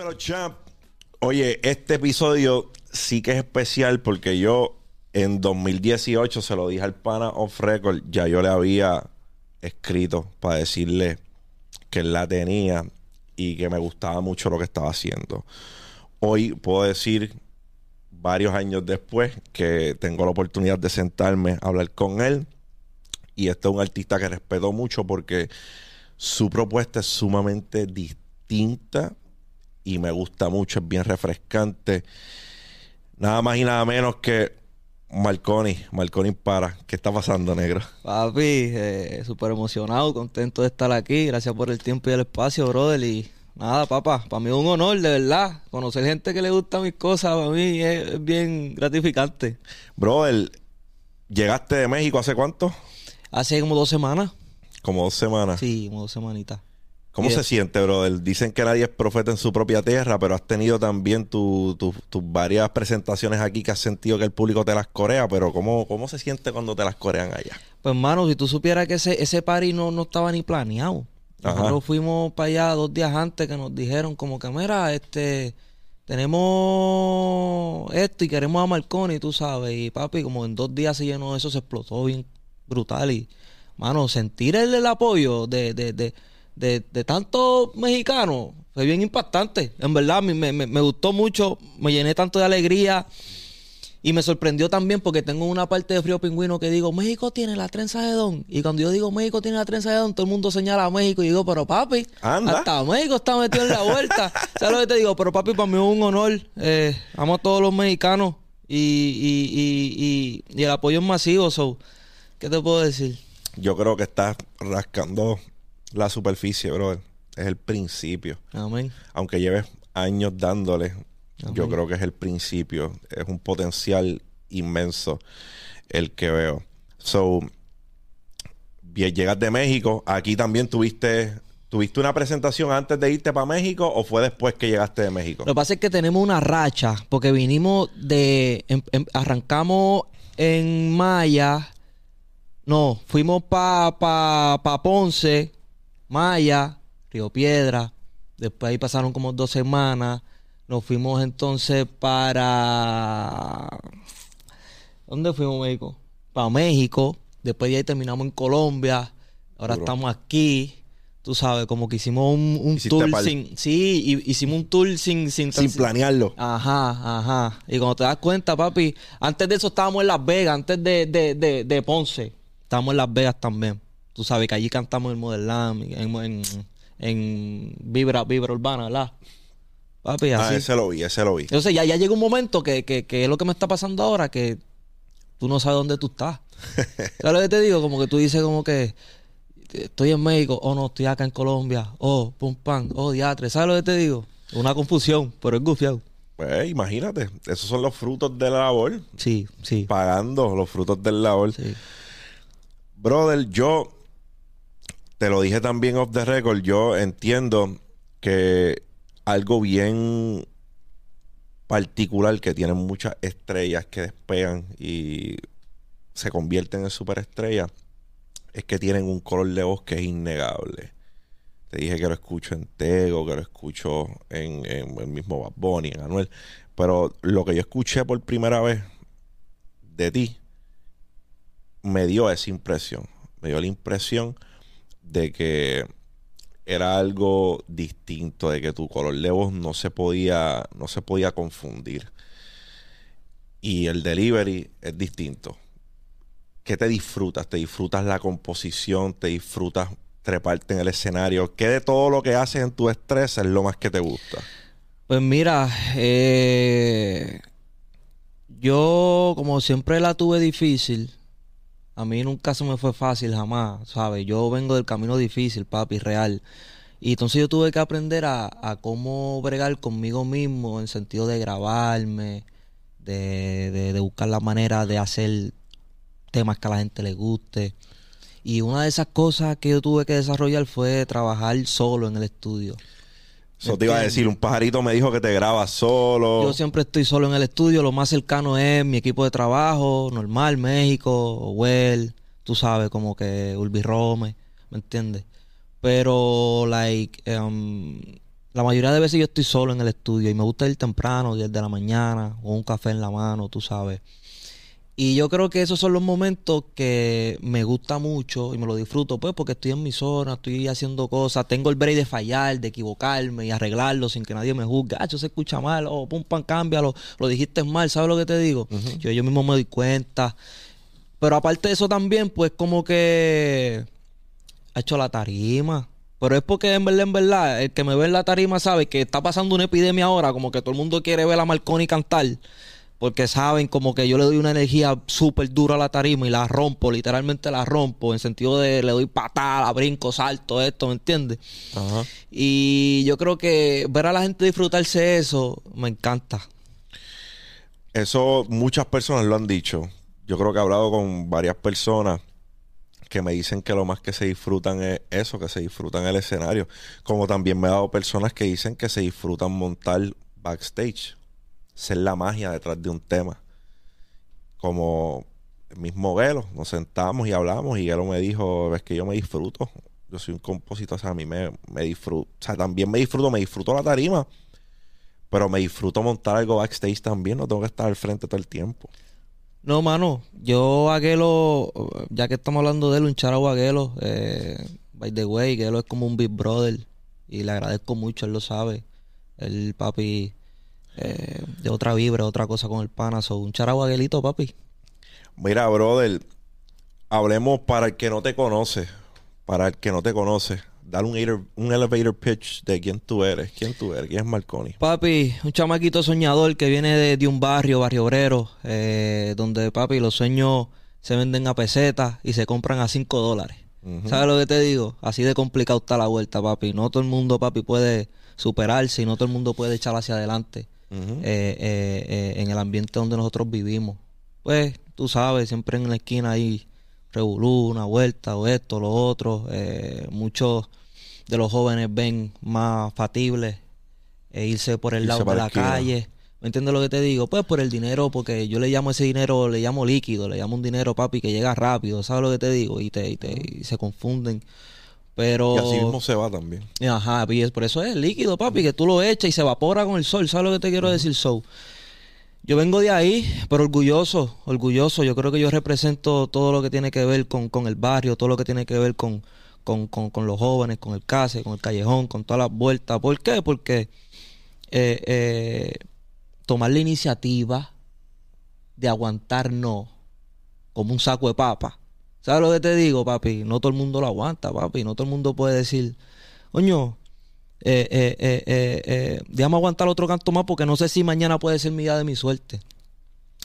Dímelo, champ. Oye, este episodio sí que es especial porque yo en 2018 se lo dije al pana off record. Ya yo le había escrito para decirle que la tenía y que me gustaba mucho lo que estaba haciendo. Hoy puedo decir, varios años después, que tengo la oportunidad de sentarme a hablar con él. Y este es un artista que respeto mucho porque su propuesta es sumamente distinta y me gusta mucho, es bien refrescante. Nada más y nada menos que Marconi, Marconi para. ¿Qué está pasando, negro? Papi, eh, súper emocionado, contento de estar aquí. Gracias por el tiempo y el espacio, brother. Y nada, papá, para mí es un honor, de verdad. Conocer gente que le gusta mis cosas, para mí es, bien gratificante. Brother, ¿llegaste de México hace cuánto? Hace como dos semanas. Como dos semanas. Sí, como dos semanitas. ¿Cómo se siente, brother? Dicen que nadie es profeta en su propia tierra, pero has tenido también tu- tu- tus varias presentaciones aquí que has sentido que el público te las corea, pero ¿cómo, cómo se siente cuando te las corean allá? Pues, hermano, si tú supieras que ese, ese party no, no estaba ni planeado. Ajá. Nosotros fuimos para allá dos días antes que nos dijeron como que, mira, este, tenemos esto y queremos a Marconi, tú sabes. Y papi, como en dos días se llenó eso, se explotó bien brutal. Y, mano, sentir el, el apoyo de, de, de, de, de tantos mexicanos fue bien impactante. En verdad, me, me, me gustó mucho, me llené tanto de alegría. Y me sorprendió también porque tengo una parte de Frío Pingüino que digo, México tiene la trenza de Don. Y cuando yo digo México tiene la trenza de Don, todo el mundo señala a México. Y digo, pero papi, Anda. hasta México está metido en la vuelta. ¿Sabes lo que te digo? Pero papi, para mí es un honor. Eh, amo a todos los mexicanos. Y, y, y, y, y el apoyo es masivo. So, ¿Qué te puedo decir? Yo creo que estás rascando la superficie, brother. Es el principio. Amén. Aunque lleves años dándole, yo creo que es el principio. Es un potencial inmenso el que veo. So, bien, llegas de México. Aquí también tuviste, tuviste una presentación antes de irte para México o fue después que llegaste de México. Lo que pasa es que tenemos una racha, porque vinimos de. em- em- arrancamos en Maya. No, fuimos para pa, pa Ponce, Maya, Río Piedra. Después ahí pasaron como dos semanas. Nos fuimos entonces para. ¿Dónde fuimos, México? Para México. Después de ahí terminamos en Colombia. Ahora estamos aquí. Tú sabes, como que hicimos un, tour par. sin. Sí, hicimos un tour sin. Sin, Sin sin- planearlo. Ajá, ajá. Y cuando te das cuenta, papi, antes de eso estábamos en Las Vegas, antes de, de, de, de Ponce. Estábamos en Las Vegas también. Tú sabes que allí cantamos en Modelam, en, en, en Vibra, Vibra Urbana, ¿verdad? Papi, Ah, así. ese lo vi, ese lo vi. Entonces ya, ya llega un momento que, que, que es lo que me está pasando ahora, que tú no sabes dónde tú estás. ¿Sabes lo que te digo? Como que tú dices como que estoy en México, o no, estoy acá en Colombia, oh, pum, pam, oh, diatre. ¿Sabes lo que te digo? Una confusión, pero es gufiado. Pues imagínate, esos son los frutos de la labor. Sí, sí, Pagando los frutos del labor. sí. Brother, yo te lo dije también off the record. Yo entiendo que algo bien particular que tienen muchas estrellas que despegan y se convierten en superestrellas es que tienen un color de voz que es innegable. Te dije que lo escucho en Tego, que lo escucho en, el mismo Bad Bunny, en Anuel. Pero lo que yo escuché por primera vez de ti me dio esa impresión. Me dio la impresión de que era algo distinto, de que tu color de voz no se podía, no se podía confundir. Y el delivery es distinto. ¿Qué te disfrutas? ¿Te disfrutas la composición? ¿Te disfrutas treparte en el escenario? ¿Qué de todo lo que haces en tu estrés es lo más que te gusta? Pues mira, eh, yo como siempre la tuve difícil, a mí nunca se me fue fácil jamás, ¿sabes? Yo vengo del camino difícil, papi, real. Y entonces yo tuve que aprender a, cómo bregar conmigo mismo en sentido de grabarme, de, de- de buscar la manera de hacer temas que a la gente le guste. Y una de esas cosas que yo tuve que desarrollar fue trabajar solo en el estudio. Eso te iba a decir, un pajarito me dijo que te grabas solo. Yo siempre estoy solo en el estudio. Lo más cercano es mi equipo de trabajo, normal, México, Well, tú sabes, como que Ulbi Rome, ¿me entiendes? Pero, like, em, la mayoría de veces yo estoy solo en el estudio y me gusta ir temprano, 10 de la mañana, con un café en la mano, tú sabes. Y yo creo que esos son los momentos que me gusta mucho y me lo disfruto, pues, porque estoy en mi zona, estoy haciendo cosas, tengo el break de fallar, de equivocarme y arreglarlo sin que nadie me juzgue. Ah, eso se escucha mal, o oh, pum, pam, cámbialo, lo dijiste mal, ¿sabes lo que te digo? yo, yo mismo me doy cuenta. Pero aparte de eso también, pues, como que ha hecho la tarima. Pero es porque en verdad, en verdad, el que me ve en la tarima sabe que está pasando una epidemia ahora, como que todo el mundo quiere ver a Marconi cantar porque saben como que yo le doy una energía súper dura a la tarima y la rompo, literalmente la rompo, en sentido de le doy patada, brinco, salto, esto, ¿me entiendes? Ajá. Y yo creo que ver a la gente disfrutarse eso me encanta. Eso muchas personas lo han dicho. Yo creo que he hablado con varias personas que me dicen que lo más que se disfrutan es eso, que se disfrutan el escenario. Como también me he dado personas que dicen que se disfrutan montar backstage ser la magia detrás de un tema. Como el mismo Gelo, nos sentamos y hablamos y Gelo me dijo, es que yo me disfruto. Yo soy un compositor, o sea, a mí me, me disfruto, o sea, también me disfruto, me disfruto la tarima, pero me disfruto montar algo backstage también, no tengo que estar al frente todo el tiempo. No, mano, yo a Gelo, ya que estamos hablando de él, un charao a Gelo, eh, by the way, Gelo es como un big brother y le agradezco mucho, él lo sabe. El papi eh, de otra vibra, otra cosa con el pana. o un charaguaguelito, papi. Mira, brother, hablemos para el que no te conoce. Para el que no te conoce. Dale un, un elevator pitch de quién tú eres. ¿Quién tú eres? ¿Quién es Marconi? Papi, un chamaquito soñador que viene de, un barrio, barrio obrero, eh, donde, papi, los sueños se venden a pesetas y se compran a 5 dólares. ¿Sabes lo que te digo? Así de complicado está la vuelta, papi. No todo el mundo, papi, puede superarse y no todo el mundo puede echar hacia adelante. Eh, eh, eh, en el ambiente donde nosotros vivimos. Pues tú sabes, siempre en la esquina hay revolú, una vuelta o esto, lo otro. muchos de los jóvenes ven más factible irse por el lado de la calle. ¿Me entiendes lo que te digo? Pues por el dinero, porque yo le llamo ese dinero, le llamo líquido, le llamo un dinero, papi, que llega rápido, ¿sabes lo que te digo? Y, te, y, te, y se confunden. Pero... Y así mismo se va también. Ajá, y por eso es líquido, papi, que tú lo echas y se evapora con el sol. ¿Sabes lo que te quiero decir, So? Yo vengo de ahí, pero orgulloso, orgulloso. Yo creo que yo represento todo lo que tiene que ver con, el barrio, todo lo que tiene que ver con, con, los jóvenes, con el case, con el callejón, con todas las vueltas. ¿Por qué? Porque eh, eh, tomar la iniciativa de aguantar no como un saco de papa ¿Sabes lo que te digo, papi? No todo el mundo lo aguanta, papi. No todo el mundo puede decir, coño, eh, eh, eh, eh, déjame aguantar otro canto más porque no sé si mañana puede ser mi día de mi suerte.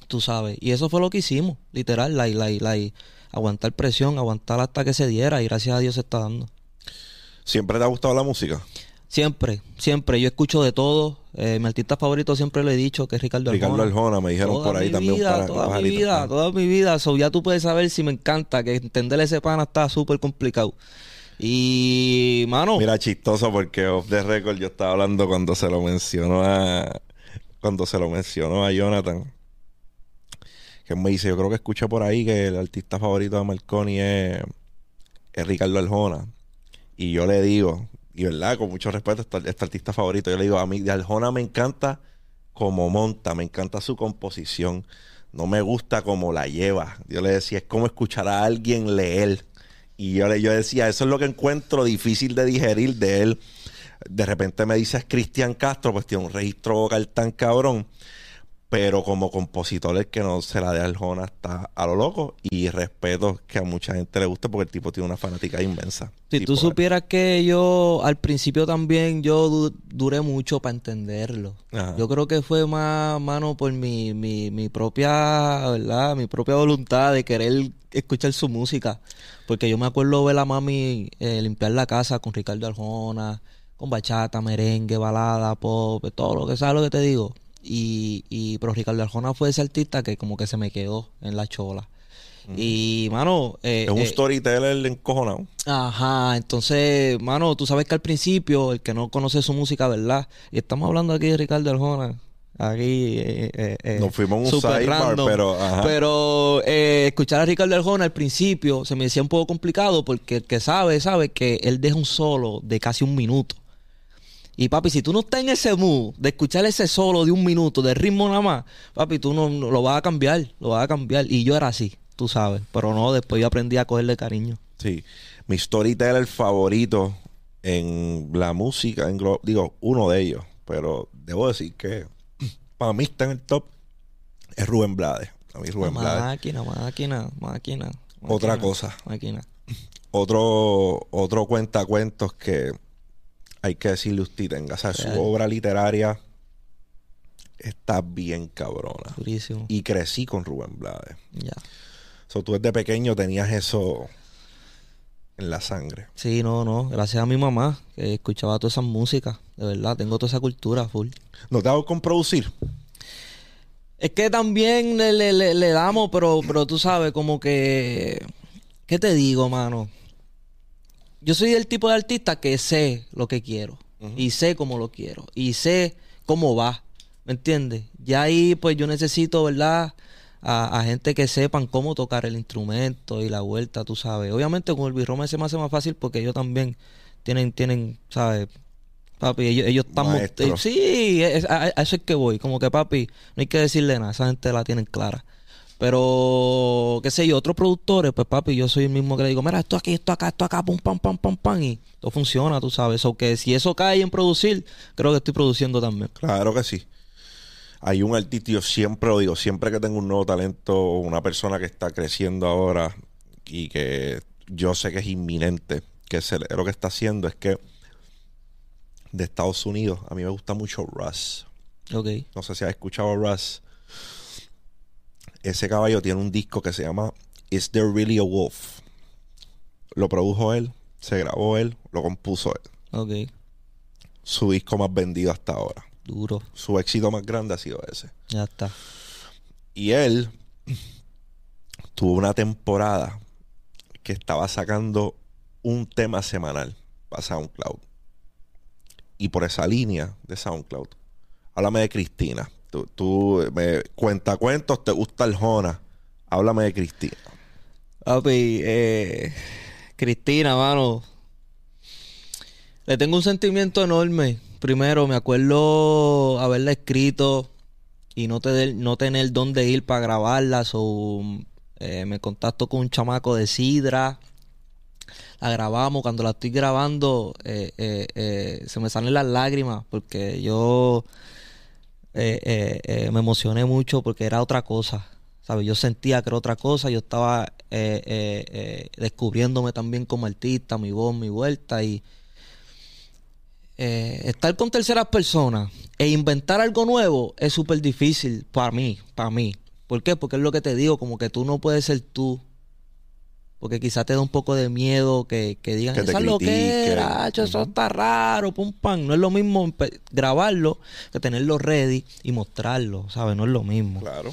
Tú sabes. Y eso fue lo que hicimos, literal. La, la, la, aguantar presión, aguantar hasta que se diera y gracias a Dios se está dando. ¿Siempre te ha gustado la música? Siempre, siempre. Yo escucho de todo. Eh, mi artista favorito siempre lo he dicho, que es Ricardo Arjona. Ricardo Arjona, me dijeron por ahí también. Vida, toda mi vida, toda mi vida. So, ya tú puedes saber si me encanta, que entender ese pana está súper complicado. Y, mano. Mira, chistoso porque off the record yo estaba hablando cuando se lo mencionó a. Cuando se lo mencionó a Jonathan. Que me dice, yo creo que escucha por ahí que el artista favorito de Marconi es, es Ricardo Arjona. Y yo le digo, y verdad, con mucho respeto, este, este artista favorito. Yo le digo, a mí de Arjona me encanta como monta, me encanta su composición. No me gusta como la lleva. Yo le decía, es como escuchar a alguien leer. Y yo, le, yo decía, eso es lo que encuentro difícil de digerir de él. De repente me dices Cristian Castro, pues tiene un registro vocal tan cabrón pero como compositor el que no se la dé Arjona está a lo loco y respeto que a mucha gente le guste porque el tipo tiene una fanática inmensa. Si tú supieras que yo al principio también yo duré mucho para entenderlo. Yo creo que fue más mano por mi, mi, mi propia, ¿verdad? Mi propia voluntad de querer escuchar su música. Porque yo me acuerdo ver a mami eh, limpiar la casa con Ricardo Arjona, con bachata, merengue, balada, pop, todo lo que sabes lo que te digo y, y, pero Ricardo Arjona fue ese artista que como que se me quedó en la chola. Y, mano... Eh, es un eh, storyteller encojonado. Ajá, entonces, mano, tú sabes que al principio, el que no conoce su música, ¿verdad? Y estamos hablando aquí de Ricardo Arjona. Aquí... Eh, eh Nos fuimos un sidebar, pero... Pero escuchar a Ricardo Arjona al principio se me decía un poco complicado porque el que sabe, sabe que él deja un solo de casi un minuto. Y papi, si tú no estás en ese mood de escuchar ese solo de un minuto, de ritmo nada más, papi, tú no, no- lo vas a cambiar, lo vas a cambiar. Y yo era así, tú sabes. Pero no, después yo aprendí a cogerle cariño. Sí. Mi storyteller favorito en la música, en digo, uno de ellos, pero debo decir que para mí está en el top, es Rubén Blades. A mí Rubén Blades. Máquina, máquina, máquina. Otra máquina, cosa. Máquina. Otro, otro cuentacuentos que hay que decirle a usted, tenga. O sea, su obra literaria está bien cabrona. Durísimo. Y crecí con Rubén Blades. Ya. So, tú desde pequeño tenías eso en la sangre. Sí, no, no. Gracias a mi mamá, que escuchaba todas esas músicas. De verdad, tengo toda esa cultura full. ¿No te hago con producir? Es que también le, le- le- le damos, pero, pero tú sabes, como que. ¿Qué te digo, mano? Yo soy el tipo de artista que sé lo que quiero. Y sé cómo lo quiero. Y sé cómo va. ¿Me entiendes? Ya ahí, pues yo necesito, ¿verdad? A, a gente que sepan cómo tocar el instrumento y la vuelta, tú sabes. Obviamente con el birrome se me hace más fácil porque ellos también tienen, tienen, ¿sabes? Papi, ellos, ellos Maestro. eh, sí, es- a, a eso es que voy. Como que, papi, no hay que decirle nada. Esa gente la tienen clara. Pero, qué sé yo, otros productores, pues papi, yo soy el mismo que le digo, mira, esto aquí, esto acá, esto acá, pum, pam, pam, pam, pam, y todo funciona, tú sabes. O que si eso cae en producir, creo que estoy produciendo también. Claro que sí. Hay un artista, yo siempre lo digo, siempre que tengo un nuevo talento o una persona que está creciendo ahora y que yo sé que es inminente, que se, lo que está haciendo es que de Estados Unidos, a mí me gusta mucho Russ. Ok. No sé si has escuchado a Russ. Ese caballo tiene un disco que se llama Is There Really a Wolf? Lo produjo él, se grabó él, lo compuso él. Ok. Su disco más vendido hasta ahora. Duro. Su éxito más grande ha sido ese. Ya está. Y él tuvo una temporada que estaba sacando un tema semanal para SoundCloud. Y por esa línea de SoundCloud, háblame de Cristina. Tú, me cuenta cuentos, te gusta el Jona. Háblame de Cristina. Papi, eh, Cristina, mano. Le tengo un sentimiento enorme. Primero, me acuerdo haberla escrito y no tener, no tener dónde ir para grabarla. So, eh, me contacto con un chamaco de Sidra. La grabamos. Cuando la estoy grabando, eh, se me salen las lágrimas porque yo eh, eh, eh, me emocioné mucho porque era otra cosa. Yo sentía que era otra cosa. Yo estaba eh, eh, descubriéndome también como artista, mi voz, mi vuelta. Y estar con terceras personas e inventar algo nuevo es súper difícil para mí, para mí. ¿Por qué? Porque es lo que te digo, como que tú no puedes ser tú. Porque quizás te da un poco de miedo que, que digan, Que esa es lo que critiquen". era, eso está raro, pum, pam. No es lo mismo grabarlo que tenerlo ready y mostrarlo, ¿sabes? No es lo mismo. Claro.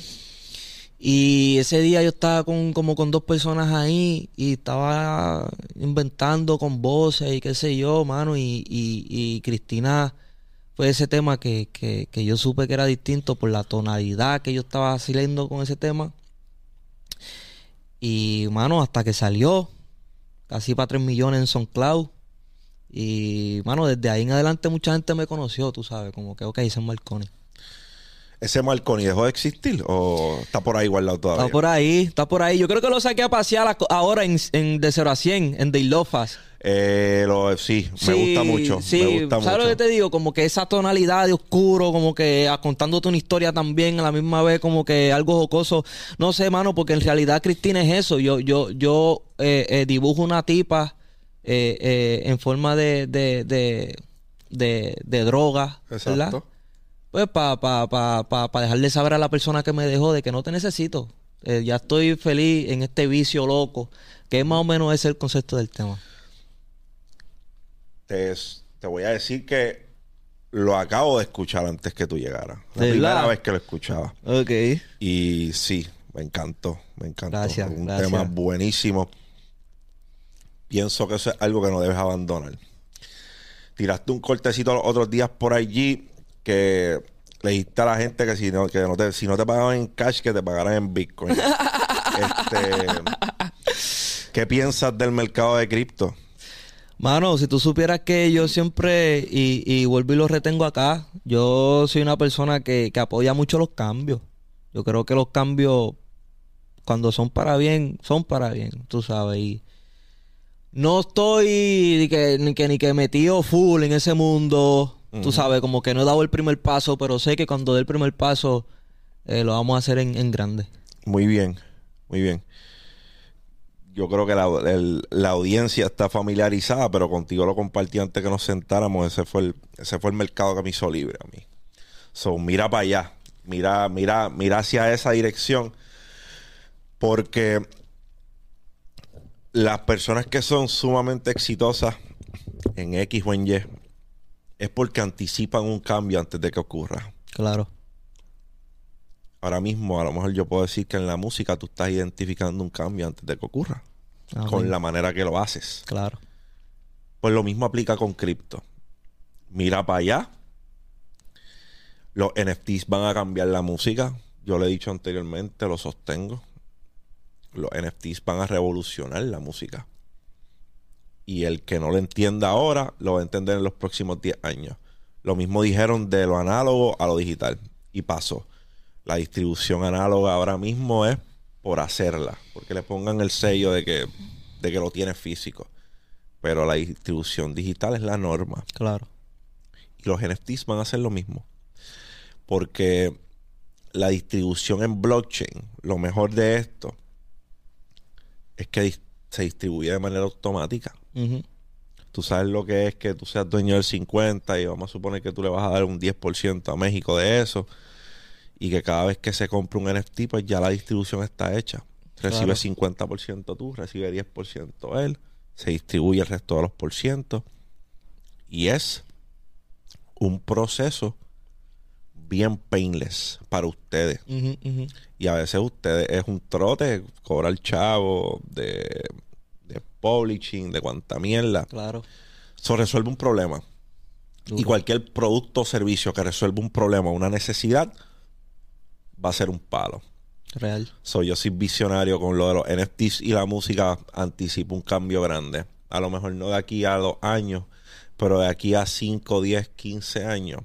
Y ese día yo estaba con, como con dos personas ahí y estaba inventando con voces y qué sé yo, mano. Y, y, y Cristina fue ese tema que, que, que yo supe que era distinto por la tonalidad que yo estaba haciendo con ese tema. Y, mano, hasta que salió, casi para 3 millones en SoundCloud. Y, mano, desde ahí en adelante mucha gente me conoció, tú sabes, como que, ok, ese es Marconi. ¿Ese Marconi dejó de existir o está por ahí guardado todavía? Está por ahí, está por ahí. Yo creo que lo saqué a pasear ahora en, en de 0 a 100, en Day Lofas. Eh, lo- sí, me gusta mucho. Sí, me gusta ¿sabes lo que te digo? Como que esa tonalidad de oscuro, como que ah, contándote una historia también, a la misma vez como que algo jocoso. No sé, mano, porque en realidad Cristina es eso. Yo, yo, yo eh, eh, dibujo una tipa eh, eh, en forma de, de, de, de, de droga, ¿verdad? Pues para pa, pa, pa, pa dejarle saber a la persona que me dejó de que no te necesito. Eh, ya estoy feliz en este vicio loco, que es más o menos ese el concepto del tema. Te, te voy a decir que lo acabo de escuchar antes que tú llegaras. La ¿De primera vez que lo escuchaba. Ok. Y sí, me encantó, me encantó. Gracias, Un gracias. tema buenísimo. Pienso que eso es algo que no debes abandonar. Tiraste un cortecito los otros días por allí que le dijiste a la gente que si no, que no te, si no te pagaban en cash, que te pagaran en Bitcoin. este, ¿Qué piensas del mercado de cripto? Mano, si tú supieras que yo siempre, y, y vuelvo y lo retengo acá, yo soy una persona que, que apoya mucho los cambios. Yo creo que los cambios, cuando son para bien, son para bien, tú sabes. Y no estoy ni que, ni que, ni que metido full en ese mundo, tú sabes, como que no he dado el primer paso, pero sé que cuando dé el primer paso, eh, lo vamos a hacer en, en grande. Muy bien, muy bien. Yo creo que la, el- la audiencia está familiarizada, pero contigo lo compartí antes que nos sentáramos. Ese fue el, ese fue el mercado que me hizo libre a mí. So, mira para allá. Mira, mira, mira hacia esa dirección. Porque las personas que son sumamente exitosas en X o en Y es porque anticipan un cambio antes de que ocurra. Claro. Ahora mismo, a lo mejor yo puedo decir que en la música tú estás identificando un cambio antes de que ocurra, Amén. con la manera que lo haces. Claro. Pues lo mismo aplica con cripto. Mira para allá. Los NFTs van a cambiar la música. Yo lo he dicho anteriormente, lo sostengo. Los NFTs van a revolucionar la música. Y el que no lo entienda ahora, lo va a entender en los próximos 10 años. Lo mismo dijeron de lo análogo a lo digital. Y pasó. La distribución análoga ahora mismo es por hacerla. Porque le pongan el sello de que, de que lo tiene físico. Pero la distribución digital es la norma. Claro. Y los NFTs van a hacer lo mismo. Porque la distribución en blockchain, lo mejor de esto es que se distribuye de manera automática. Tú sabes lo que es que tú seas dueño del 50 y vamos a suponer que tú le vas a dar un 10% a México de eso. Y que cada vez que se compra un NFT, pues ya la distribución está hecha. Recibe Claro. 50% tú, recibe 10% él, se distribuye el resto de los por ciento. Y es un proceso bien painless para ustedes. Y a veces ustedes es un trote cobrar chavo de, de publishing, de cuanta mierda. Claro. Eso resuelve un problema. Y cualquier producto o servicio que resuelva un problema o una necesidad va a ser un palo. Real. So, yo soy visionario con lo de los NFTs y la música anticipo un cambio grande. A lo mejor no de aquí a dos años, pero de aquí a 5, 10, 15 años.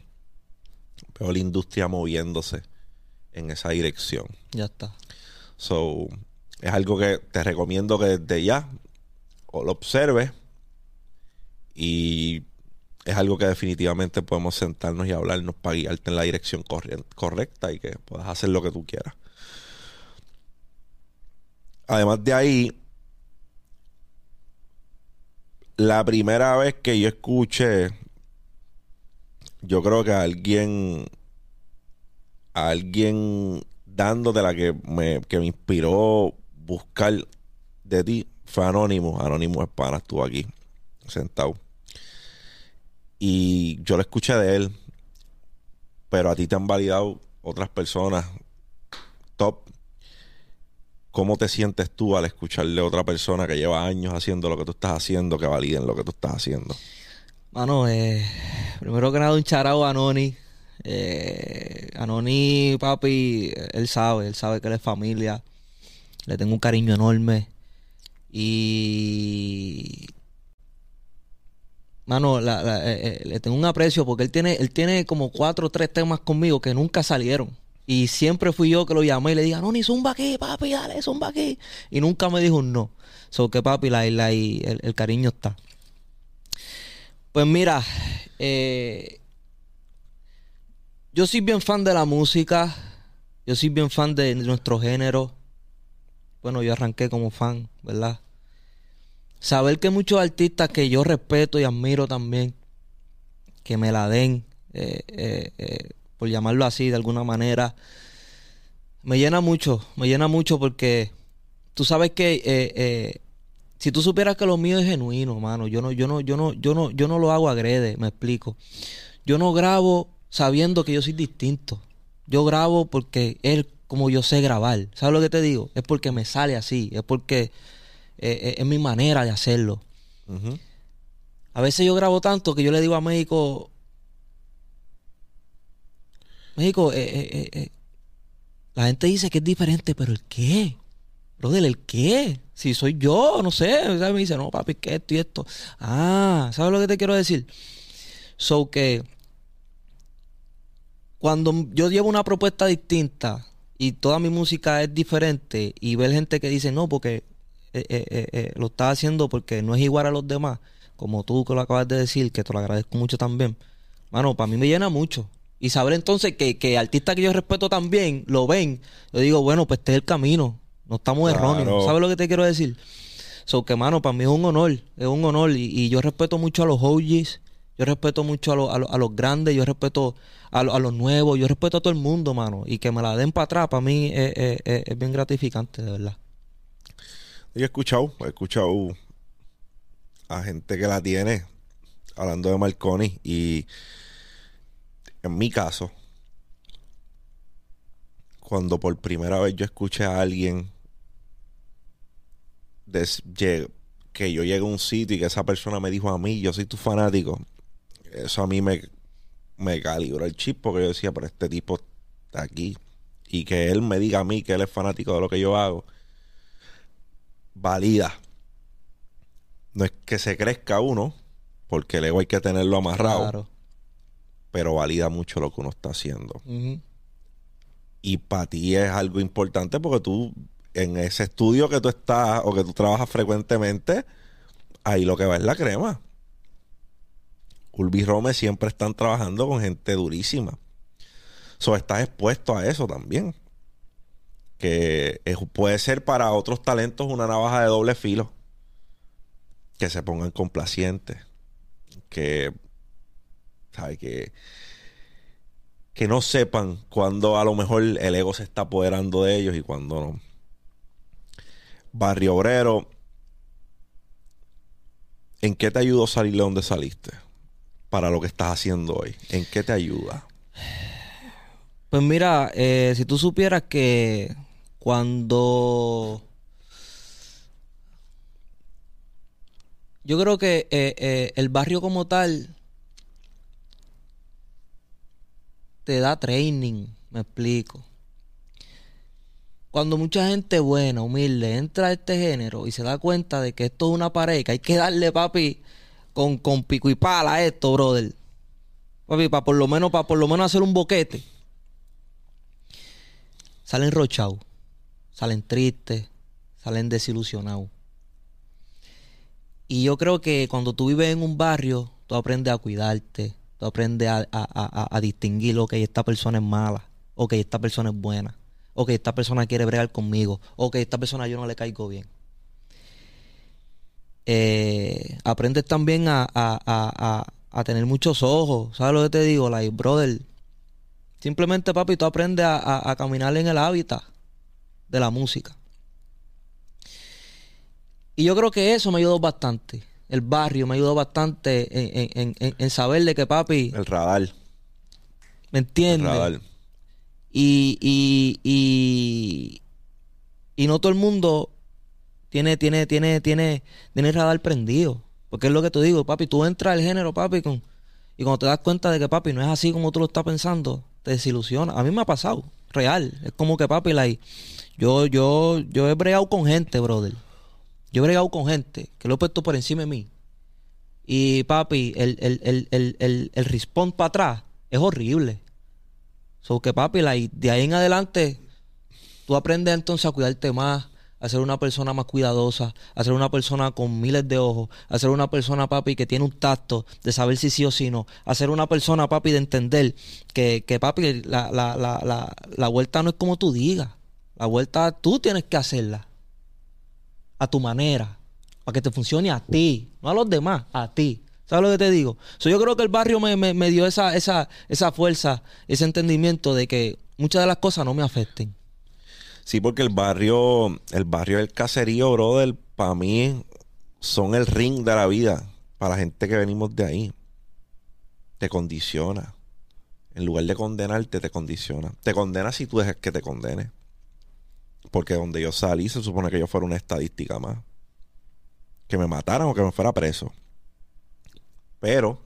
Veo la industria moviéndose en esa dirección. Ya está. So, es algo que te recomiendo que desde ya lo observes y es algo que definitivamente podemos sentarnos y hablarnos para guiarte en la dirección correcta y que puedas hacer lo que tú quieras. Además de ahí, la primera vez que yo escuché, yo creo que alguien a alguien dándote la que me, que me inspiró buscar de ti fue Anónimo. Anónimo Espana estuvo aquí, sentado. Y yo lo escuché de él, pero a ti te han validado otras personas top. ¿Cómo te sientes tú al escucharle a otra persona que lleva años haciendo lo que tú estás haciendo, que validen lo que tú estás haciendo? Mano, eh, primero que nada un charao a Anoni. Eh, Anoni, papi, él sabe, él sabe que él es familia. Le tengo un cariño enorme. Y... Mano, eh, eh, le tengo un aprecio porque él tiene, él tiene como cuatro o tres temas conmigo que nunca salieron. Y siempre fui yo que lo llamé y le dije, Anoni, zumba aquí, papi, dale, zumba aquí. Y nunca me dijo un no. So que papi, la, la- el cariño está. Pues mira, eh, yo soy bien fan de la música, yo soy bien fan de nuestro género. Bueno, yo arranqué como fan, ¿verdad? Saber que muchos artistas que yo respeto y admiro también, que me la den, eh, eh, eh, por llamarlo así de alguna manera, me llena mucho, me llena mucho porque tú sabes que si tú supieras que lo mío es genuino, mano, yo no, yo no, yo no, yo no, yo no lo hago agrede, me explico. Yo no grabo sabiendo que yo soy distinto. Yo grabo porque es como yo sé grabar. ¿Sabes lo que te digo? Es porque me sale así, es porque eh, eh, es mi manera de hacerlo. A veces yo grabo tanto que yo le digo a México, México, eh, la gente dice que es diferente, pero ¿el qué? brother, ¿el qué? Si soy yo, no sé. ¿sabes? Me dice, no, papi, ¿qué esto y esto? Ah, ¿sabes lo que te quiero decir? So que cuando yo llevo una propuesta distinta y toda mi música es diferente y ver gente que dice, no, porque eh, eh, eh, lo está haciendo porque no es igual a los demás, como tú que lo acabas de decir, que te lo agradezco mucho también. Mano, para mí me llena mucho. Y saber entonces que, que artistas que yo respeto también lo ven, yo digo, bueno, pues este es el camino. No estamos erróneos. ¿Sabes lo que te quiero decir? So que, mano, para mí es un honor. Es un honor. Y, yo respeto mucho a los OGs. Yo respeto mucho a, a, los grandes. Yo respeto a, a, los nuevos. Yo respeto a todo el mundo, mano. Y que me la den para atrás, para mí es, es bien gratificante, de verdad. Yo he escuchado, he escuchado a gente que la tiene hablando de Marconi. Y en mi caso, cuando por primera vez yo escuché a alguien que yo llegué a un sitio y que esa persona me dijo a mí, yo soy tu fanático, eso a mí me, me calibró el chip porque yo decía, pero este tipo está aquí. Y que él me diga a mí que él es fanático de lo que yo hago, valida. No es que se crezca uno, porque el ego hay que tenerlo amarrado. Pero valida mucho lo que uno está haciendo. Y para ti es algo importante porque tú en ese estudio que tú estás o que tú trabajas frecuentemente, ahí lo que va es la crema. Ulvi Rome siempre están trabajando con gente durísima. So, estás expuesto a eso también. Que puede ser para otros talentos una navaja de doble filo. Que se pongan complacientes. Que. ¿Sabes? Que. Que no sepan cuando a lo mejor el ego se está apoderando de ellos y cuando no. Barrio Obrero, ¿en qué te ayudó salir de donde saliste? Para lo que estás haciendo hoy. ¿En qué te ayuda? Pues mira, eh, si tú supieras que cuando... Yo creo que eh, eh, el barrio como tal te da training, me explico cuando mucha gente buena, humilde, entra a este género y se da cuenta de que esto es una pared, que hay que darle, papi, con, con pico y pala a esto, brother. Papi, para por lo menos, para por lo menos hacer un boquete. Salen rochados, salen tristes, salen desilusionados. Y yo creo que cuando tú vives en un barrio, tú aprendes a cuidarte, tú aprendes a, a, a, distinguir, ok, esta persona es mala, ok, esta persona es buena o que esta persona quiere bregar conmigo, o que esta persona yo no le caigo bien. Eh, aprendes también a, tener muchos ojos, ¿sabes lo que te digo? Like, brother, simplemente, papi, tú aprendes a, caminar en el hábitat de la música. Y yo creo que eso me ayudó bastante. El barrio me ayudó bastante en, en, saber de que, papi... El radar. ¿Me entiendes? El radar. Y, y, y, y no todo el mundo tiene, tiene, tiene, tiene, tiene radar prendido. Porque es lo que te digo, papi, tú entras al género, papi, con, y cuando te das cuenta de que, papi, no es así como tú lo estás pensando, te desilusiona. A mí me ha pasado, real. Es como que, papi, like, yo, yo, yo he bregado con gente, brother. Yo he bregado con gente que lo he puesto por encima de mí. Y, papi, el, el, el, el, response para atrás es horrible. So que papi, de ahí en adelante, tú aprendes entonces a cuidarte más, a ser una persona más cuidadosa, a ser una persona con miles de ojos, a ser una persona, papi, que tiene un tacto de saber si sí o si no, a ser una persona, papi, de entender que, que papi, la, la, la, la vuelta no es como tú digas. La vuelta tú tienes que hacerla a tu manera, para que te funcione a ti, no a los demás, a ti. ¿Sabes lo que te digo? yo creo que el barrio me, dio esa, esa, esa fuerza, ese entendimiento de que muchas de las cosas no me afecten. Sí, porque el barrio, el barrio del caserío, brother, para mí son el ring de la vida. Para la gente que venimos de ahí. Te condiciona. En lugar de condenarte, te condiciona. Te condena si tú dejas que te condene. Porque donde yo salí se supone que yo fuera una estadística más. Que me mataran o que me fuera preso. Pero,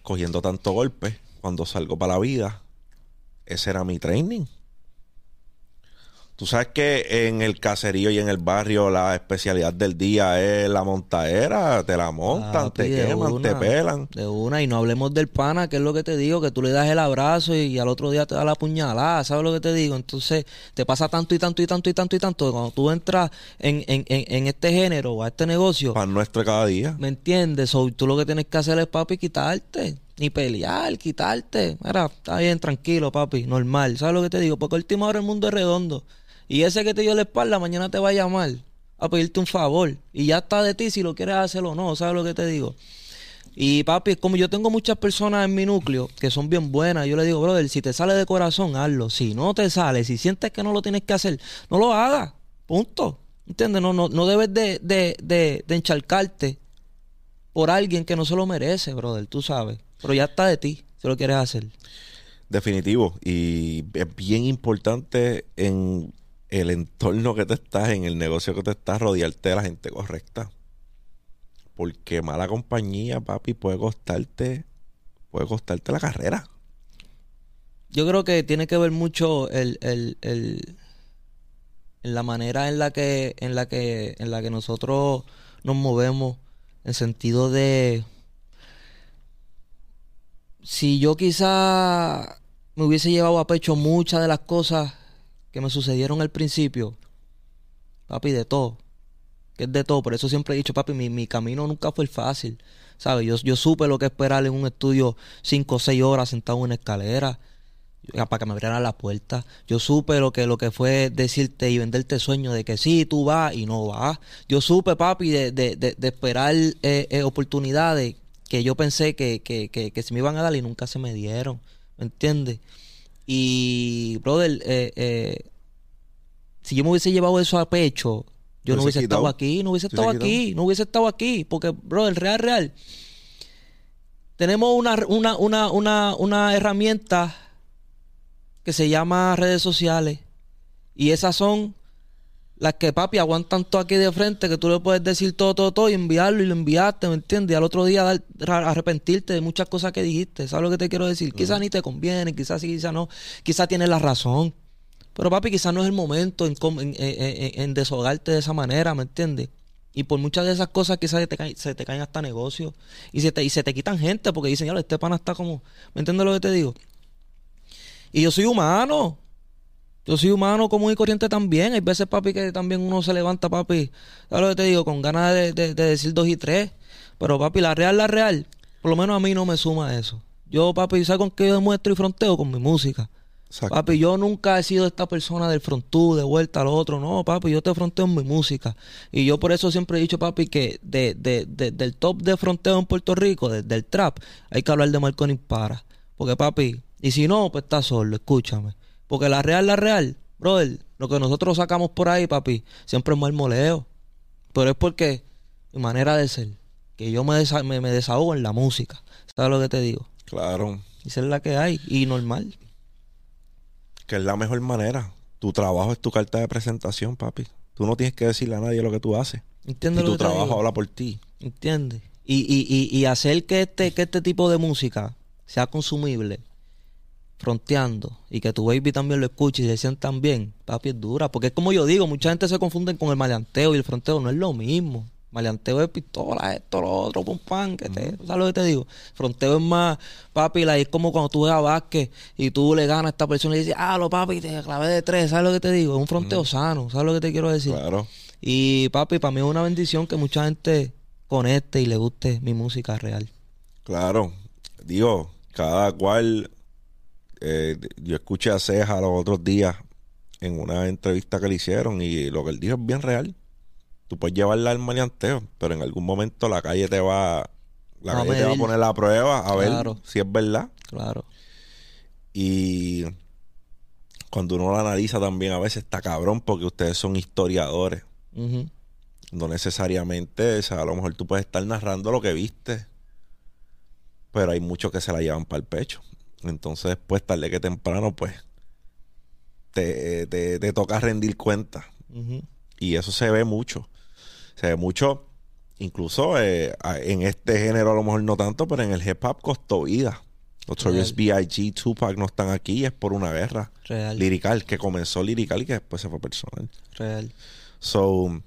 cogiendo tanto golpe, cuando salgo para la vida, ese era mi training. Tú sabes que en el caserío y en el barrio la especialidad del día es la montadera, te la montan, te queman, te pelan. De una, y no hablemos del pana, que es lo que te digo, que tú le das el abrazo y, al otro día te da la puñalada, ¿sabes lo que te digo? Entonces te pasa tanto y tanto y tanto y tanto y tanto, que cuando tú entras en, en, en, en este género o a este negocio, Pan nuestro cada día. ¿me entiendes? So, tú lo que tienes que hacer es, papi, quitarte. Ni pelear, quitarte. Mira, está bien, tranquilo, papi, normal. ¿Sabes lo que te digo? Porque el última hora el mundo es redondo. Y ese que te dio la espalda, mañana te va a llamar a pedirte un favor. Y ya está de ti si lo quieres hacer o no. ¿Sabes lo que te digo? Y papi, como yo tengo muchas personas en mi núcleo que son bien buenas, yo le digo, brother, si te sale de corazón, hazlo. Si no te sale, si sientes que no lo tienes que hacer, no lo hagas. Punto. ¿Entiendes? No, no, no debes de, de, de, de encharcarte por alguien que no se lo merece, brother, tú sabes. Pero ya está de ti, si lo quieres hacer. Definitivo. Y es bien importante en el entorno que te estás, en el negocio que te estás, rodearte de la gente correcta. Porque mala compañía, papi, puede costarte, puede costarte la carrera. Yo creo que tiene que ver mucho el, el, el, en la manera en la que, en la que, en la que nosotros nos movemos, en sentido de si yo quizá me hubiese llevado a pecho muchas de las cosas que me sucedieron al principio, papi, de todo, que es de todo, por eso siempre he dicho, papi, mi, mi camino nunca fue fácil, ¿sabes? Yo, yo supe lo que esperar en un estudio cinco o seis horas sentado en una escalera para que me abrieran la puerta. Yo supe lo que, lo que fue decirte y venderte sueño de que sí, tú vas y no vas. Yo supe, papi, de, de, de, de esperar eh, eh, oportunidades que yo pensé que, que, que, que, se me iban a dar y nunca se me dieron. ¿Me entiendes? Y, brother, eh, eh, si yo me hubiese llevado eso a pecho, yo no hubiese estado aquí, no hubiese estado aquí, no hubiese estado aquí. Porque, brother, real, real. Tenemos una, una, una, una, una herramienta que se llama redes sociales. Y esas son las que papi aguantan todo aquí de frente, que tú le puedes decir todo, todo, todo y enviarlo y lo enviaste, ¿me entiendes? Y al otro día dar, arrepentirte de muchas cosas que dijiste. ¿Sabes lo que te quiero decir? Quizás ni te conviene, quizás sí, quizás no, quizás tienes la razón. Pero papi, quizás no es el momento en, en, en, en deshogarte de esa manera, ¿me entiendes? Y por muchas de esas cosas quizás se te, caen, se te caen hasta negocios. Y se te, y se te quitan gente porque dicen, ya, este pana está como... ¿Me entiendes lo que te digo? Y yo soy humano. Yo soy humano común y corriente también. Hay veces, papi, que también uno se levanta, papi. ¿Sabes lo que te digo? Con ganas de, de, de, decir dos y tres. Pero, papi, la real, la real. Por lo menos a mí no me suma eso. Yo, papi, ¿sabes con qué yo demuestro y fronteo? Con mi música. Exacto. Papi, yo nunca he sido esta persona del frontú, de vuelta al otro. No, papi, yo te fronteo en mi música. Y yo por eso siempre he dicho, papi, que de, de, de del top de fronteo en Puerto Rico, del trap, hay que hablar de Marconi para. Porque, papi, y si no, pues está solo, escúchame. Porque la real, la real, brother, lo que nosotros sacamos por ahí, papi, siempre es moleo. Pero es porque mi manera de ser, que yo me, desa me, me, desahogo en la música. ¿Sabes lo que te digo? Claro. Y esa es la que hay, y normal. Que es la mejor manera. Tu trabajo es tu carta de presentación, papi. Tú no tienes que decirle a nadie lo que tú haces. ¿Entiendes y tu trabajo habla por ti. ¿Entiendes? Y, y, y, y hacer que este, que este tipo de música sea consumible fronteando y que tu baby también lo escuche y se sientan bien, papi, es dura. Porque es como yo digo, mucha gente se confunde con el maleanteo y el fronteo, no es lo mismo. Maleanteo es pistola, esto, lo otro, pum, pan, que te, ¿sabes lo que te digo? Fronteo es más, papi, la, es como cuando tú a Vázquez y tú le ganas a esta persona y dices, ah, lo papi, te clavé de tres, ¿sabes lo que te digo? Es un fronteo sano, ¿sabes lo que te quiero decir? Claro. Y papi, para mí es una bendición que mucha gente conecte y le guste mi música real. Claro, digo, cada cual eh, yo escuché a Ceja los otros días en una entrevista que le hicieron y lo que él dijo es bien real. Tú puedes llevarla al maleanteo, pero en algún momento la calle te va, la calle te va a poner la prueba a claro. ver si es verdad. Claro. Y cuando uno la analiza también a veces está cabrón porque ustedes son historiadores. Uh -huh. No necesariamente, o sea, a lo mejor tú puedes estar narrando lo que viste, pero hay muchos que se la llevan para el pecho. Entonces, pues tarde que temprano, pues, te, te, te toca rendir cuenta. Uh -huh. Y eso se ve mucho. Se ve mucho, incluso eh, en este género a lo mejor no tanto, pero en el hip hop costó vida. Notorious B.I.G., Tupac no están aquí, es por una guerra. Real. Lirical, que comenzó lirical y que después se fue personal. Real. So,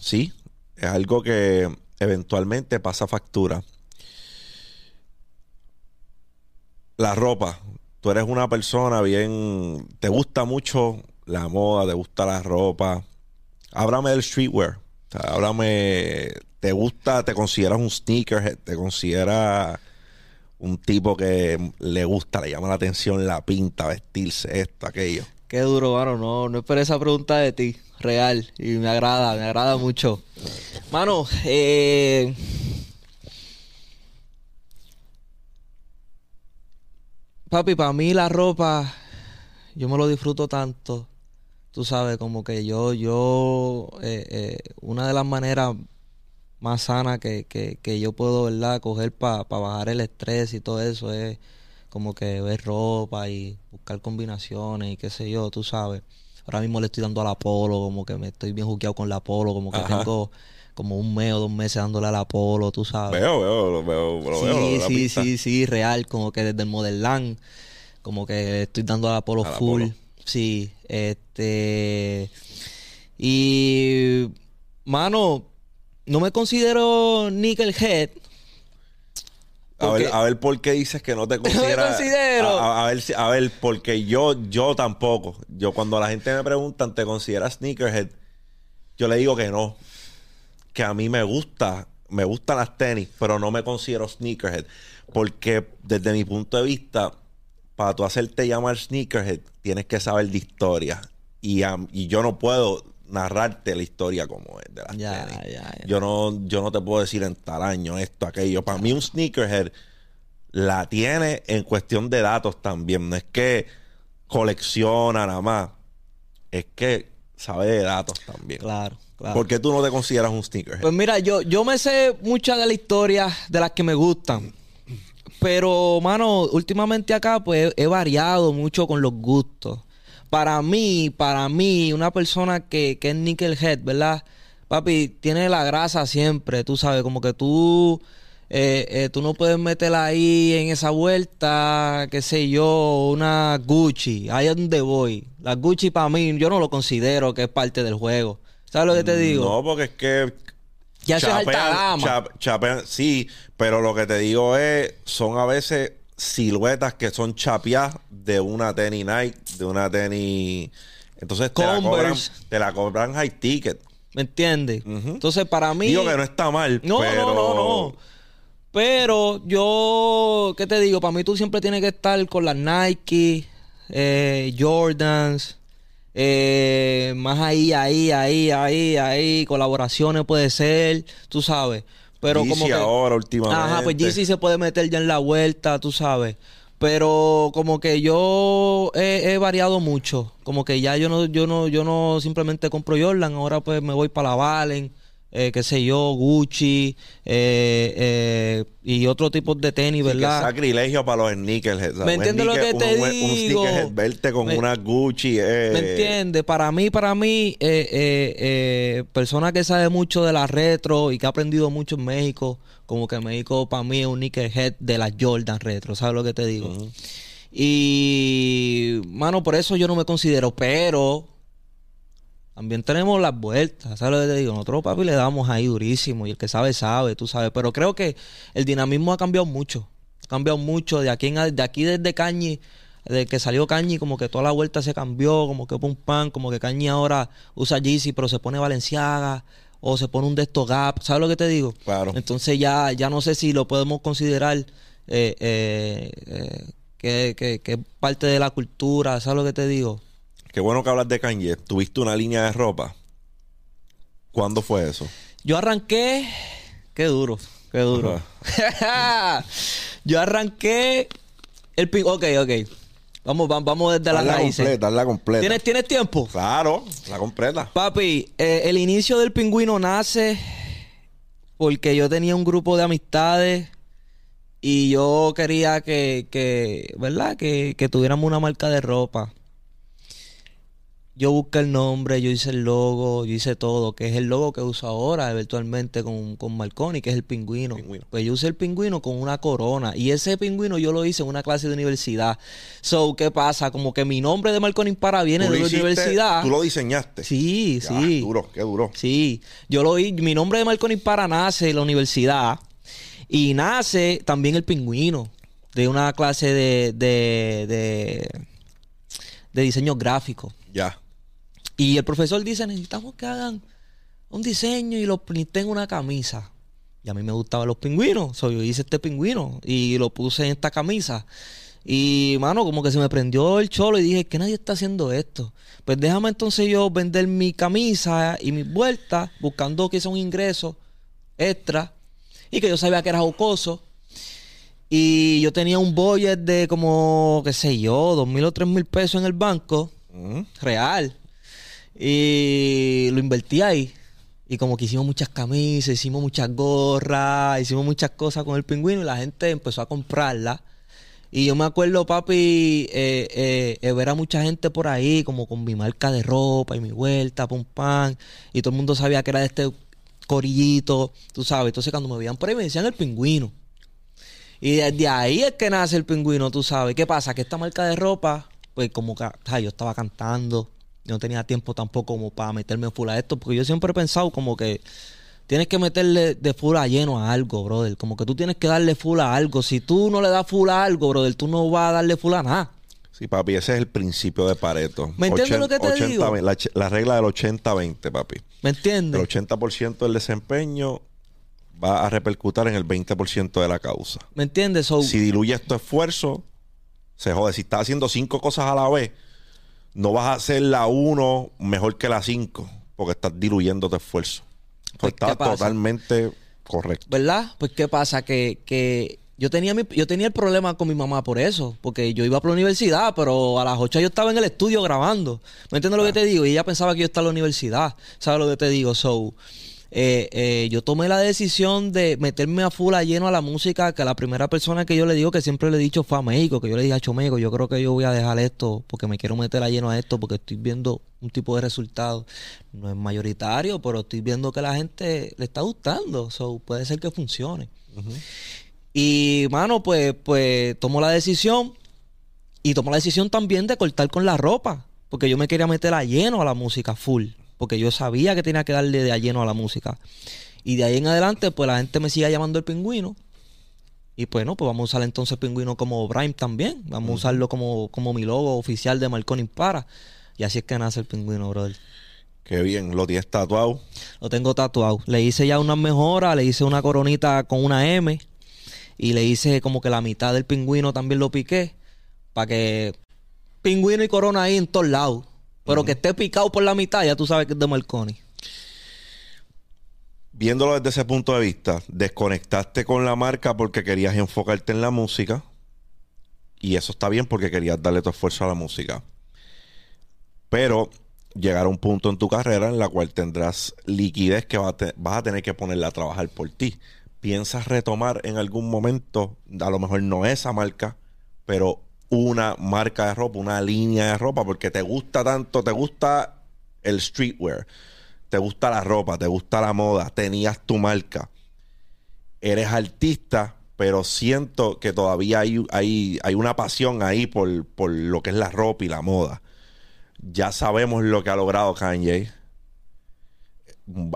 sí, es algo que eventualmente pasa factura. La ropa. Tú eres una persona bien. Te gusta mucho la moda, te gusta la ropa. Háblame del streetwear. Háblame. ¿Te gusta, te consideras un sneakerhead? ¿Te consideras un tipo que le gusta, le llama la atención la pinta, vestirse, esto, aquello? Qué duro, mano. No, no esperé esa pregunta de ti. Real. Y me agrada, me agrada mucho. Mano, eh. Papi, para mí la ropa, yo me lo disfruto tanto. Tú sabes, como que yo, yo, eh, eh, una de las maneras más sanas que, que, que yo puedo, ¿verdad? Coger para bajar el estrés y todo eso es como que ver ropa y buscar combinaciones y qué sé yo, tú sabes. Ahora mismo le estoy dando al Apolo, como que me estoy bien juqueado con la Apolo, como que Ajá. tengo como un mes o dos meses dándole al Apolo, tú sabes. Veo, veo, lo veo, lo sí, veo. la sí, sí, sí, real, como que desde el Modelland, como que estoy dando al Apolo Al full. Apolo. Sí, este. Y. Mano, no me considero nickelhead. A ver, a ver por qué dices que no te considero. A, a- a ver, a ver, porque yo, yo tampoco. Yo cuando la gente me preguntan, ¿te consideras sneakerhead? Yo le digo que no. Que a mí me gusta, me gustan las tenis, pero no me considero sneakerhead. Porque desde mi punto de vista, para tú hacerte llamar sneakerhead, tienes que saber de historia. Y, y yo no puedo narrarte la historia como es de las Ya, tenis. ya, ya. Yo no, yo no te puedo decir en tal año esto, aquello. Para mí un sneakerhead la tiene en cuestión de datos también. No es que colecciona nada más. Es que sabe de datos también. Claro, claro. ¿Por qué tú no te consideras un sneakerhead? Pues mira, yo, yo me sé muchas de las historias de las que me gustan. Pero, mano, últimamente acá, pues he variado mucho con los gustos. Para mí, para mí, una persona que, que es nickelhead, ¿verdad? Papi, tiene la grasa siempre, tú sabes, como que tú, eh, eh, tú no puedes meterla ahí en esa vuelta, qué sé yo, una Gucci, ahí es donde voy. La Gucci para mí, yo no lo considero que es parte del juego. ¿Sabes lo que te digo? No, porque es que Ya es alta chapean- gama. chap- chapean- sí, pero lo que te digo es, son a veces siluetas que son chapeadas de una tenis Nike, de una tenis... Entonces te la, cobran, te la cobran high ticket. ¿Me entiendes? Entonces, para mí. Digo que no está mal, No, pero... no, no, no. Pero yo, ¿qué te digo? Para mí tú siempre tienes que estar con las Nike, eh, Jordans, eh, más ahí, ahí, ahí, ahí, ahí, colaboraciones puede ser, tú sabes. Pero Yeezy como que... ahora últimamente. Ajá, pues Yeezy se puede meter ya en la vuelta, tú sabes. Pero como que yo he, he variado mucho. Como que ya yo no, yo no, yo no simplemente compro Jordan, ahora pues me voy para la Valen, eh, qué sé yo, Gucci, eh, eh, y otro tipo de tenis, Sí, ¿verdad? sacrilegio para los sneakers. ¿Me entiendes lo que te un, digo? Un verte con Me- una Gucci. eh, ¿Me entiendes? Para mí, para mí, persona que sabe mucho de la retro y que ha aprendido mucho en México, como que México para mí es un nickelhead de las Jordan retro, ¿sabes lo que te digo? Y, mano, por eso yo no me considero, pero también tenemos las vueltas, ¿sabes lo que te digo? Nosotros, papi, le damos ahí durísimo y el que sabe, sabe, tú sabes. Pero creo que el dinamismo ha cambiado mucho. Ha cambiado mucho. De aquí, en de aquí desde Cañi, desde que salió Cañi, como que toda la vuelta se cambió, como que pum pan, como que Cañi ahora usa Yeezy, pero se pone Valenciaga o se pone un de estos Gap, ¿sabes lo que te digo? Claro. Entonces ya, ya no sé si lo podemos considerar eh, eh, eh, que, que, que es parte de la cultura, ¿sabes lo que te digo? Qué bueno que hablas de Kanye. ¿Tuviste una línea de ropa? ¿Cuándo fue eso? Yo arranqué, qué duro, qué duro. Yo arranqué el pin, ok, ok. Vamos, vamos, vamos desde las raíces. completa, hazla completa. ¿Tienes, ¿Tienes tiempo? Claro, la completa. Papi, eh, el inicio del pingüino nace porque yo tenía un grupo de amistades y yo quería que, que ¿verdad? Que, que tuviéramos una marca de ropa. Yo busqué el nombre, yo hice el logo, yo hice todo, que es el logo que uso ahora virtualmente con, con Marconi, que es el pingüino. Pingüino. Pues yo usé el pingüino con una corona. Y ese pingüino yo lo hice en una clase de universidad. So, ¿qué pasa? Como que mi nombre de Marconi para viene de la universidad. Tú lo diseñaste. Sí, Ya, sí. Duro, qué duro. Sí, yo lo oí, mi nombre de Marconi para nace en la universidad y nace también el pingüino de una clase de, de, de, de diseño gráfico. Ya. Y el profesor dice, necesitamos que hagan un diseño y lo pinten en una camisa. Y a mí me gustaban los pingüinos, so, yo hice este pingüino y lo puse en esta camisa. Y, mano, como que se me prendió el cholo y dije, que nadie está haciendo esto. Pues déjame entonces yo vender mi camisa y mis vueltas, buscando quizá un ingreso extra. Y que yo sabía que era jocoso. Y yo tenía un budget de como, qué sé yo, dos mil o tres mil pesos en el banco real. Y lo invertí ahí. Y como que hicimos muchas camisas, hicimos muchas gorras, hicimos muchas cosas con el pingüino y la gente empezó a comprarla. Y yo me acuerdo, papi, eh, eh, eh, ver a mucha gente por ahí, como con mi marca de ropa y mi vuelta, pum, pam. Y todo el mundo sabía que era de este corillito, tú sabes. Entonces cuando me veían por ahí me decían el pingüino. Y desde ahí es que nace el pingüino, tú sabes. ¿Qué pasa? Que esta marca de ropa, pues como que, yo estaba cantando, no tenía tiempo tampoco como para meterme full a esto, porque yo siempre he pensado como que tienes que meterle de full a lleno a algo, brother. Como que tú tienes que darle full a algo. Si tú no le das full a algo, brother, tú no vas a darle full a nada. Sí, papi, ese es el principio de Pareto. ¿Me entiendes lo que te 80, digo? La, regla del 80-20, papi. ¿Me El entiendes? 80% del desempeño va a repercutir en el 20% de la causa. ¿Me entiendes? So, Si diluyes tu esfuerzo, se jode. Si estás haciendo cinco cosas a la vez, no vas a hacer la uno mejor que la cinco, porque estás diluyendo tu esfuerzo. Pues, totalmente correcto. ¿Verdad? Pues qué pasa que, que yo tenía mi- yo tenía el problema con mi mamá por eso, porque yo iba por la universidad, pero a las 8 yo estaba en el estudio grabando. ¿Me entiendes lo que te digo? Y ella pensaba que yo estaba en la universidad. ¿Sabes lo que te digo? So, eh, eh, yo tomé la decisión de meterme a full a lleno a la música, que la primera persona que yo le digo que siempre le he dicho fue a México, que yo le dije a México, yo creo que yo voy a dejar esto porque me quiero meter a lleno a esto porque estoy viendo un tipo de resultado. No es mayoritario, pero estoy viendo que la gente le está gustando. So, puede ser que funcione. Y, mano, pues, pues tomó la decisión y tomó la decisión también de cortar con la ropa. Porque yo me quería meter a lleno a la música, full. Porque yo sabía que tenía que darle de lleno a la música. Y de ahí en adelante, pues la gente me sigue llamando el pingüino. Y pues no, pues vamos a usar entonces el pingüino como Brime también. Vamos a usarlo como, como mi logo oficial de Marconi Para. Y así es que nace el pingüino, brother. Qué bien, lo tienes tatuado. Lo tengo tatuado. Le hice ya unas mejoras, le hice una coronita con una M y le hice como que la mitad del pingüino también lo piqué para que pingüino y corona ahí en todos lados. Pero que esté picado por la mitad, ya tú sabes que es de Marconi. Viéndolo desde ese punto de vista, desconectaste con la marca porque querías enfocarte en la música. Y eso está bien porque querías darle tu esfuerzo a la música. Pero llegar a un punto en tu carrera en la cual tendrás liquidez que va a te- vas a tener que ponerla a trabajar por ti. ¿Piensas retomar en algún momento, a lo mejor no esa marca, pero una marca de ropa, una línea de ropa, porque te gusta tanto, te gusta el streetwear, te gusta la ropa, te gusta la moda, tenías tu marca, eres artista, pero siento que todavía hay, hay, hay una pasión ahí por, por lo que es la ropa y la moda. Ya sabemos lo que ha logrado Kanye.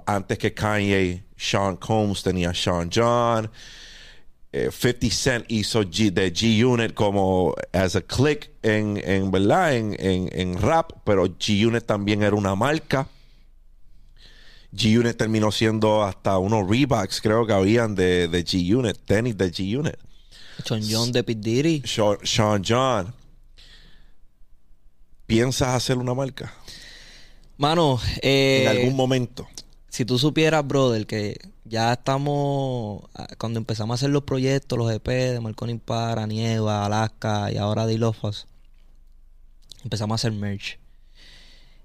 Antes que Kanye, Sean Combs tenía Sean John. Eh, 50 Cent hizo G, de G-Unit como as a click en, en verdad en, en, en rap, pero G-Unit también era una marca. G-Unit terminó siendo hasta unos Reeboks, creo que habían de, de G-Unit, tenis de G-Unit. John John de P. Diddy. Sean, Sean John. ¿Piensas hacer una marca? Mano, eh, en algún momento. si tú supieras, brother, que ya estamos, ah, cuando empezamos a hacer los proyectos, los EP de Marconi Para, Nieva, Alaska y ahora de Ilofas, empezamos a hacer merch.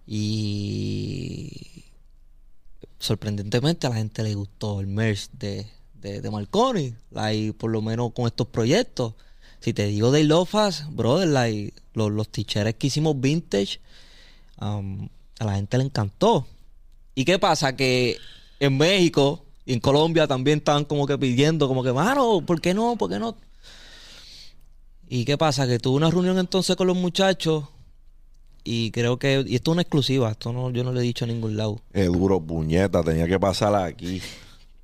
Y sorprendentemente a la gente le gustó el merch de, de, Marconi, por lo menos con estos proyectos. Si te digo de Ilofas, brother, like, los, los t-shirts que hicimos vintage, um, a la gente le encantó. ¿Y qué pasa? Que en México y en Colombia también estaban como que pidiendo, como que, mano, ¿por qué no? ¿Por qué no? ¿Y qué pasa? Que tuve una reunión entonces con los muchachos y creo que, y esto es una exclusiva, esto no, yo no le he dicho a ningún lado. Es duro, puñeta, tenía que pasar aquí.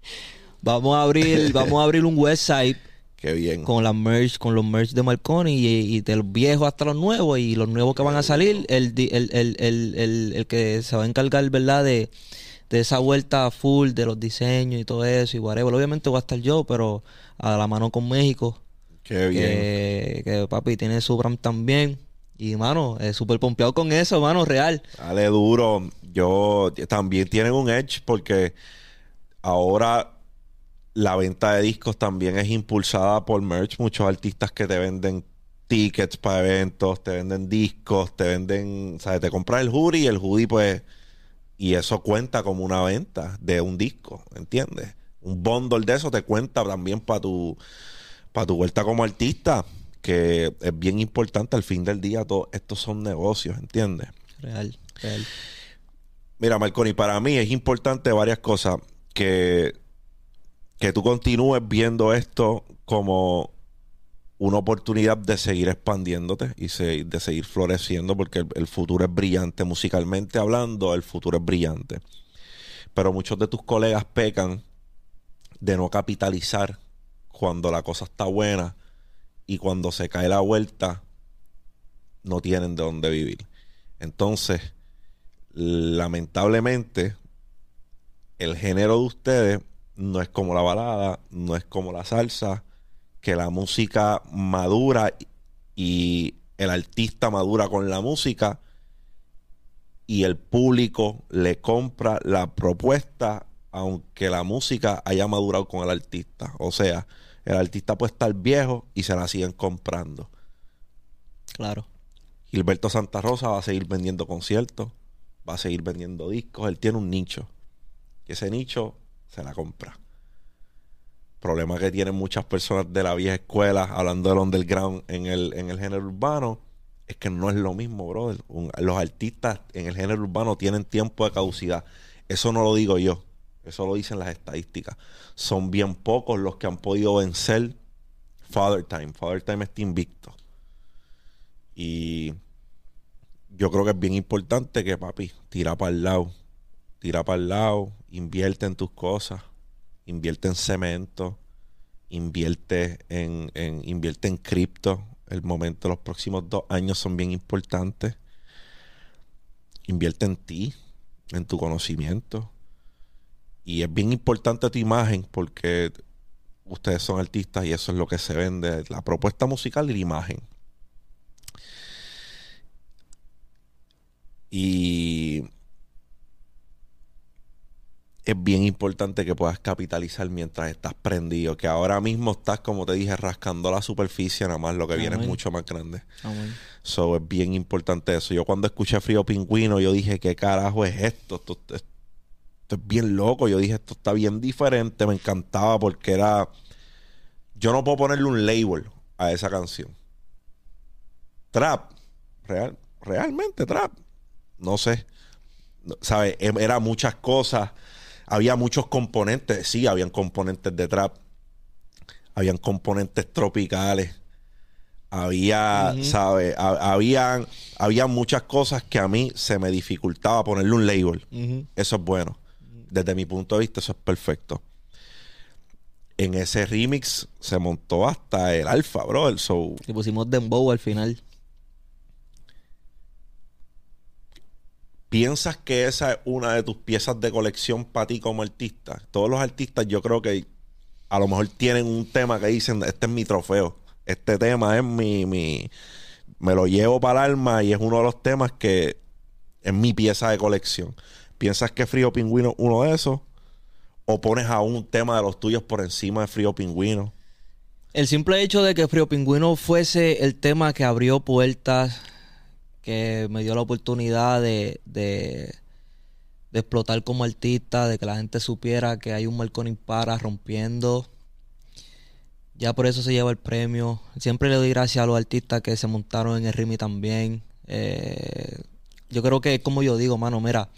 Vamos a abrir, vamos a abrir un website Qué bien. con la merch, con los merch de Marconi y, y de los viejos hasta los nuevos y los nuevos que van a salir, el, el, el, el, el, el que se va a encargar, ¿verdad? De, de esa vuelta full de los diseños y todo eso y whatever. Obviamente voy a estar yo, pero a la mano con México. Qué bien. Que, que papi tiene su brand también. Y mano, eh, súper pompeado con eso, mano, real. Dale duro. Yo también tienen un edge porque ahora la venta de discos también es impulsada por merch. Muchos artistas que te venden tickets para eventos, te venden discos, te venden, sabes, te compras el hoodie y el hoodie pues y eso cuenta como una venta de un disco, ¿entiendes? Un bundle de eso te cuenta también para tu para tu vuelta como artista, que es bien importante al fin del día, todos estos son negocios, ¿entiendes? Real, real. Mira, Marconi, para mí es importante varias cosas. Que, que tú continúes viendo esto como una oportunidad de seguir expandiéndote y de seguir floreciendo, porque el, el futuro es brillante. Musicalmente hablando, el futuro es brillante. Pero muchos de tus colegas pecan de no capitalizar cuando la cosa está buena y cuando se cae la vuelta, no tienen de dónde vivir. Entonces, lamentablemente, el género de ustedes no es como la balada, no es como la salsa, que la música madura y el artista madura con la música y el público le compra la propuesta aunque la música haya madurado con el artista. O sea, el artista puede estar viejo y se la siguen comprando. Claro. Gilberto Santa Rosa va a seguir vendiendo conciertos, va a seguir vendiendo discos, él tiene un nicho. Y ese nicho se la compra. Problema que tienen muchas personas de la vieja escuela hablando del underground en el, en el género urbano es que no es lo mismo, brother. Los artistas en el género urbano tienen tiempo de caducidad. Eso no lo digo yo, eso lo dicen las estadísticas. Son bien pocos los que han podido vencer Father Time. Father Time está invicto. Y yo creo que es bien importante que, papi, tira para el lado. Tira para el lado, invierte en tus cosas, invierte en cemento, invierte en, en, invierte en cripto. El momento, los próximos dos años son bien importantes. Invierte en ti, en tu conocimiento. Y es bien importante tu imagen porque ustedes son artistas y eso es lo que se vende, la propuesta musical y la imagen. Y es bien importante que puedas capitalizar mientras estás prendido. Que ahora mismo estás, como te dije, rascando la superficie, nada más lo que viene es mucho más grande. So es bien importante eso. Yo cuando escuché Frío Pingüino, yo dije, ¿qué carajo es esto? Esto, esto- esto es bien loco. Yo dije, esto está bien diferente. Me encantaba porque era. Yo no puedo ponerle un label a esa canción. Trap. Real, realmente trap. No sé. ¿Sabes? Em- Era muchas cosas. Había muchos componentes. Sí, habían componentes de trap. Habían componentes tropicales. Había, ¿sabes? Ha- Habían, había muchas cosas que a mí se me dificultaba ponerle un label. Eso es bueno. Desde mi punto de vista, eso es perfecto. En ese remix se montó hasta el alfa, bro. So, Y pusimos Dembow al final. ¿Piensas que esa es una de tus piezas de colección para ti como artista? Todos los artistas yo creo que a lo mejor tienen un tema que dicen, este es mi trofeo, este tema es mi, mi me lo llevo para el alma y es uno de los temas que es mi pieza de colección. ¿Piensas que Frío Pingüino es uno de esos? ¿O pones a un tema de los tuyos por encima de Frío Pingüino? El simple hecho de que Frío Pingüino fuese el tema que abrió puertas, que me dio la oportunidad de, de, de explotar como artista, de que la gente supiera que hay un Marconi Impara rompiendo. Ya por eso se lleva el premio. Siempre le doy gracias a los artistas que se montaron en el Rimi también. Eh, yo creo que como yo digo, mano, mira,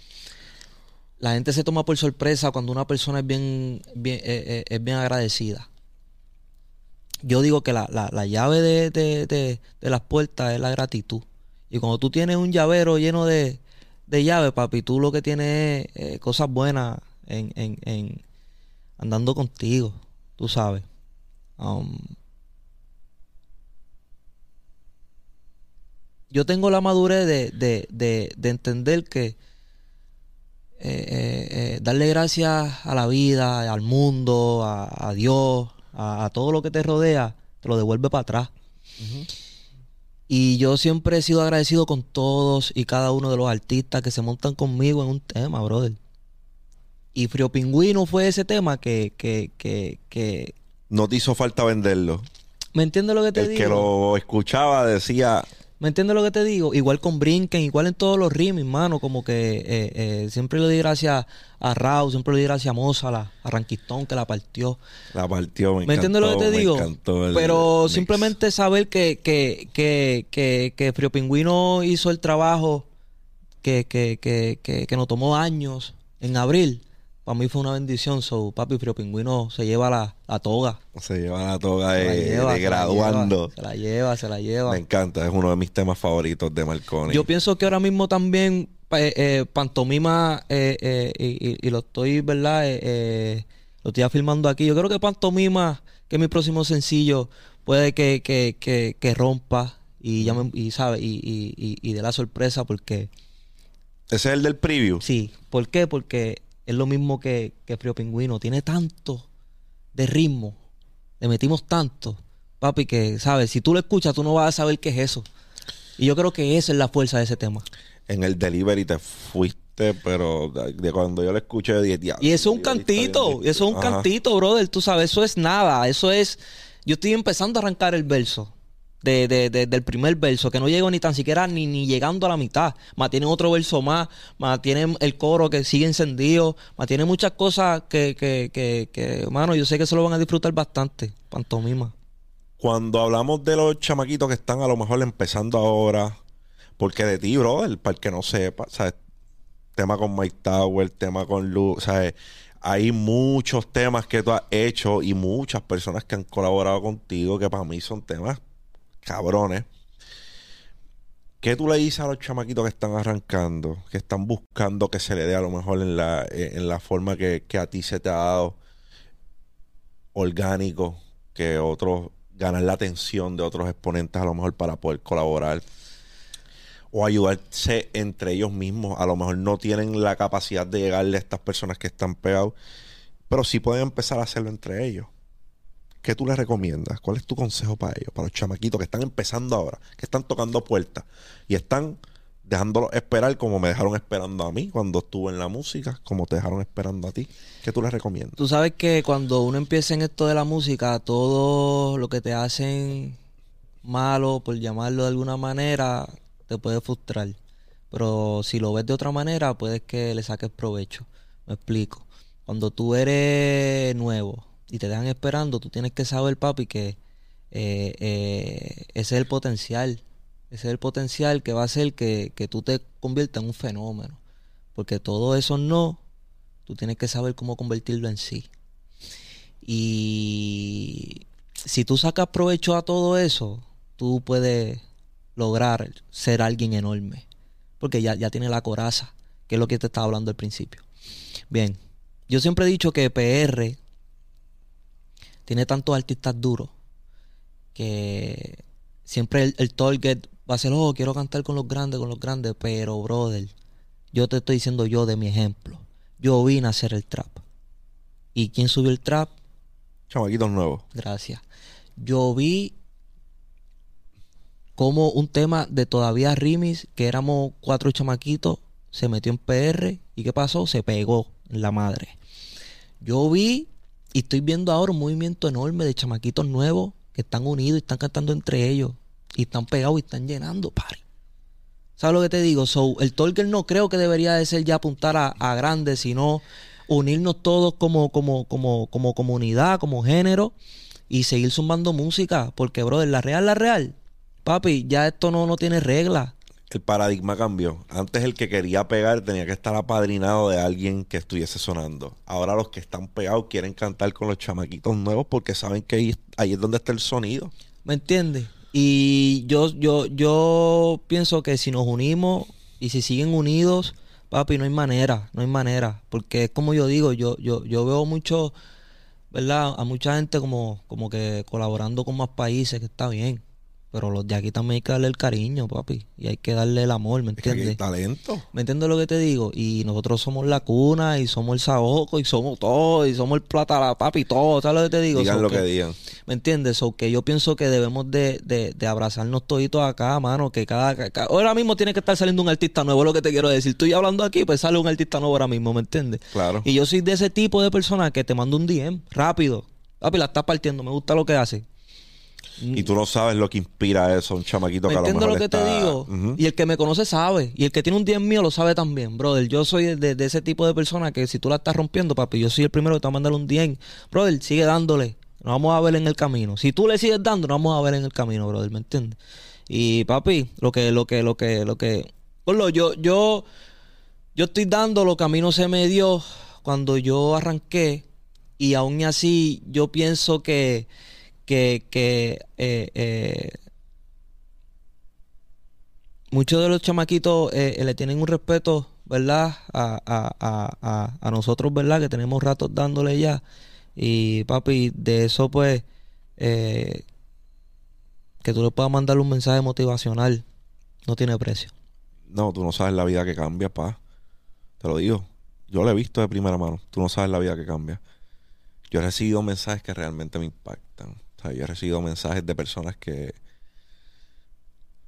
la gente se toma por sorpresa cuando una persona es bien, bien, eh, eh, es bien agradecida. Yo digo que la, la, la llave de, de, de, de las puertas es la gratitud. Y cuando tú tienes un llavero lleno de, de llaves, papi, tú lo que tienes es eh, cosas buenas en, en, en andando contigo, tú sabes. Um, yo tengo la madurez de, de, de, de entender que eh, eh, darle gracias a la vida, al mundo, a, Dios, a, todo lo que te rodea, te lo devuelve para atrás. Y yo siempre he sido agradecido con todos y cada uno de los artistas que se montan conmigo en un tema, brother. Y Frío Pingüino fue ese tema que, que, que, que... No te hizo falta venderlo. ¿Me entiendes lo que te El digo? que lo escuchaba decía, ¿Me entiendes lo que te digo? Igual con Brinken, igual en todos los rims, mano. Como que eh, eh, siempre le di gracias a Raúl, siempre le di gracias a Mozart, a Ranquistón que la partió. la partió, me, ¿Me entiendes lo que te me digo? Pero mix. simplemente saber que, que, que, que, que Frío Pingüino hizo el trabajo que, que, que, que, que nos tomó años en abril. Para mí fue una bendición. So, papi, Frío Pingüino se lleva la, la toga. Se lleva la toga la de, lleva, de se la graduando. lleva, Se la lleva, se la lleva. Me encanta, es uno de mis temas favoritos de Marconi. Yo pienso que ahora mismo también eh, eh, Pantomima, eh, y, y- y lo estoy, ¿verdad? Lo estoy afirmando aquí. Yo creo que Pantomima, que es mi próximo sencillo, puede que, que, que, que rompa y, ya me- y, ¿sabe? Y, y, y, dé la sorpresa porque... Ese es el del preview. Sí, ¿por qué? Porque es lo mismo que, que Frío Pingüino. Tiene tanto de ritmo. Le metimos tanto, papi, que, ¿sabes? Si tú lo escuchas, tú no vas a saber qué es eso. Y yo creo que esa es la fuerza de ese tema. En el delivery te fuiste, pero de, cuando yo lo escuché de 10 días. Y eso es un cantito, eso es un cantito, brother, tú sabes, eso es nada, eso es, yo estoy empezando a arrancar el verso, de, de- de- del primer verso, que no llego ni tan siquiera ni, ni llegando a la mitad, más tienen otro verso más, más tienen el coro que sigue encendido, más tiene muchas cosas que, que, que, que, mano, yo sé que se lo van a disfrutar bastante, pantomima. Cuando hablamos de los chamaquitos que están a lo mejor empezando ahora, porque de ti, brother, para el que no sepa, ¿sabes? Tema con Mike Tower, tema con Lu, ¿sabes? Hay muchos temas que tú has hecho y muchas personas que han colaborado contigo que para mí son temas cabrones. ¿Qué tú le dices a los chamaquitos que están arrancando, que están buscando que se le dé a lo mejor en la, eh, en la forma que, a ti se te ha dado orgánico, que otros ganan la atención de otros exponentes a lo mejor para poder colaborar o ayudarse entre ellos mismos? A lo mejor no tienen la capacidad de llegarle a estas personas que están pegados, pero sí pueden empezar a hacerlo entre ellos. ¿Qué tú les recomiendas? ¿Cuál es tu consejo para ellos? Para los chamaquitos que están empezando ahora, que están tocando puertas y están dejándolos esperar como me dejaron esperando a mí cuando estuve en la música, como te dejaron esperando a ti. ¿Qué tú les recomiendas? Tú sabes que cuando uno empieza en esto de la música, todo lo que te hacen malo, por llamarlo de alguna manera, te puede frustrar. Pero si lo ves de otra manera, puedes que le saques provecho. Me explico. Cuando tú eres nuevo y te dejan esperando, tú tienes que saber, papi, que eh, eh, ese es el potencial. Ese es el potencial que va a hacer que, que tú te conviertas en un fenómeno. Porque todo eso no, tú tienes que saber cómo convertirlo en sí. Y si tú sacas provecho a todo eso, tú puedes lograr ser alguien enorme. Porque ya, ya tiene la coraza, que es lo que te estaba hablando al principio. Bien, yo siempre he dicho que PR tiene tantos artistas duros que siempre el, el target va a ser, oh, quiero cantar con los grandes, con los grandes, pero brother, yo te estoy diciendo yo de mi ejemplo. Yo vine a hacer el trap. ¿Y quién subió el trap? Chamaquitos nuevos. Gracias. Yo vi como un tema de todavía Rimis, que éramos cuatro chamaquitos, se metió en PR y ¿qué pasó? Se pegó en la madre. Yo vi y estoy viendo ahora un movimiento enorme de chamaquitos nuevos que están unidos y están cantando entre ellos y están pegados y están llenando, pari. ¿Sabes lo que te digo? So, el Tolkien no creo que debería de ser ya apuntar a, a grandes, sino unirnos todos como, como, como, como comunidad, como género, y seguir sumando música. Porque, brother, la real, la real, papi, ya esto no, no tiene regla. El paradigma cambió. Antes el que quería pegar tenía que estar apadrinado de alguien que estuviese sonando. Ahora los que están pegados quieren cantar con los chamaquitos nuevos porque saben que ahí, es donde está el sonido. ¿Me entiendes? Y yo, yo, yo pienso que si nos unimos y si siguen unidos, papi, no hay manera, no hay manera. Porque es como yo digo, yo, yo, yo veo mucho, ¿verdad? A mucha gente como, como que colaborando con más países, que está bien. Pero los de aquí también hay que darle el cariño, papi. Y hay que darle el amor, ¿me Es que entiendes? talento. ¿Me entiendes lo que te digo? Y nosotros somos la cuna y somos el saoco y somos todo y somos el plata, la papi, todo. ¿Sabes lo que te digo? Digan So lo que digan. ¿Me entiendes? O que yo pienso que debemos de, de, de abrazarnos toditos acá, mano. Que cada, ca- ca- Ahora mismo tiene que estar saliendo un artista nuevo, es lo que te quiero decir. Estoy hablando aquí, pues sale un artista nuevo ahora mismo, ¿me entiendes? Claro. Y yo soy de ese tipo de persona que te mando un DM rápido. Papi, la estás partiendo, me gusta lo que hace. Y tú no sabes lo que inspira eso, un chamaquito ¿Me que a lo mejor lo que te digo? Y el que me conoce sabe. Y el que tiene un 10 mío lo sabe también, brother. Yo soy de, de ese tipo de persona que si tú la estás rompiendo, papi, yo soy el primero que te va a mandar un 10. Brother, sigue dándole. Nos vamos a ver en el camino. Si tú le sigues dando, nos vamos a ver en el camino, brother, ¿me entiendes? Y papi, lo que, lo que, lo que, lo que. Ponlo, yo, yo, yo estoy dando lo que a mí no se me dio cuando yo arranqué. Y aún así, yo pienso que, que, que eh, eh, muchos de los chamaquitos eh, eh, le tienen un respeto, ¿verdad? A, a, a, a, nosotros, ¿verdad? Que tenemos ratos dándole ya. Y papi, de eso pues, eh, que tú le puedas mandar un mensaje motivacional, no tiene precio. No, tú no sabes la vida que cambia, pa. Te lo digo. Yo lo he visto de primera mano. Tú no sabes la vida que cambia. Yo he recibido mensajes que realmente me impactan. Yo he recibido mensajes de personas que...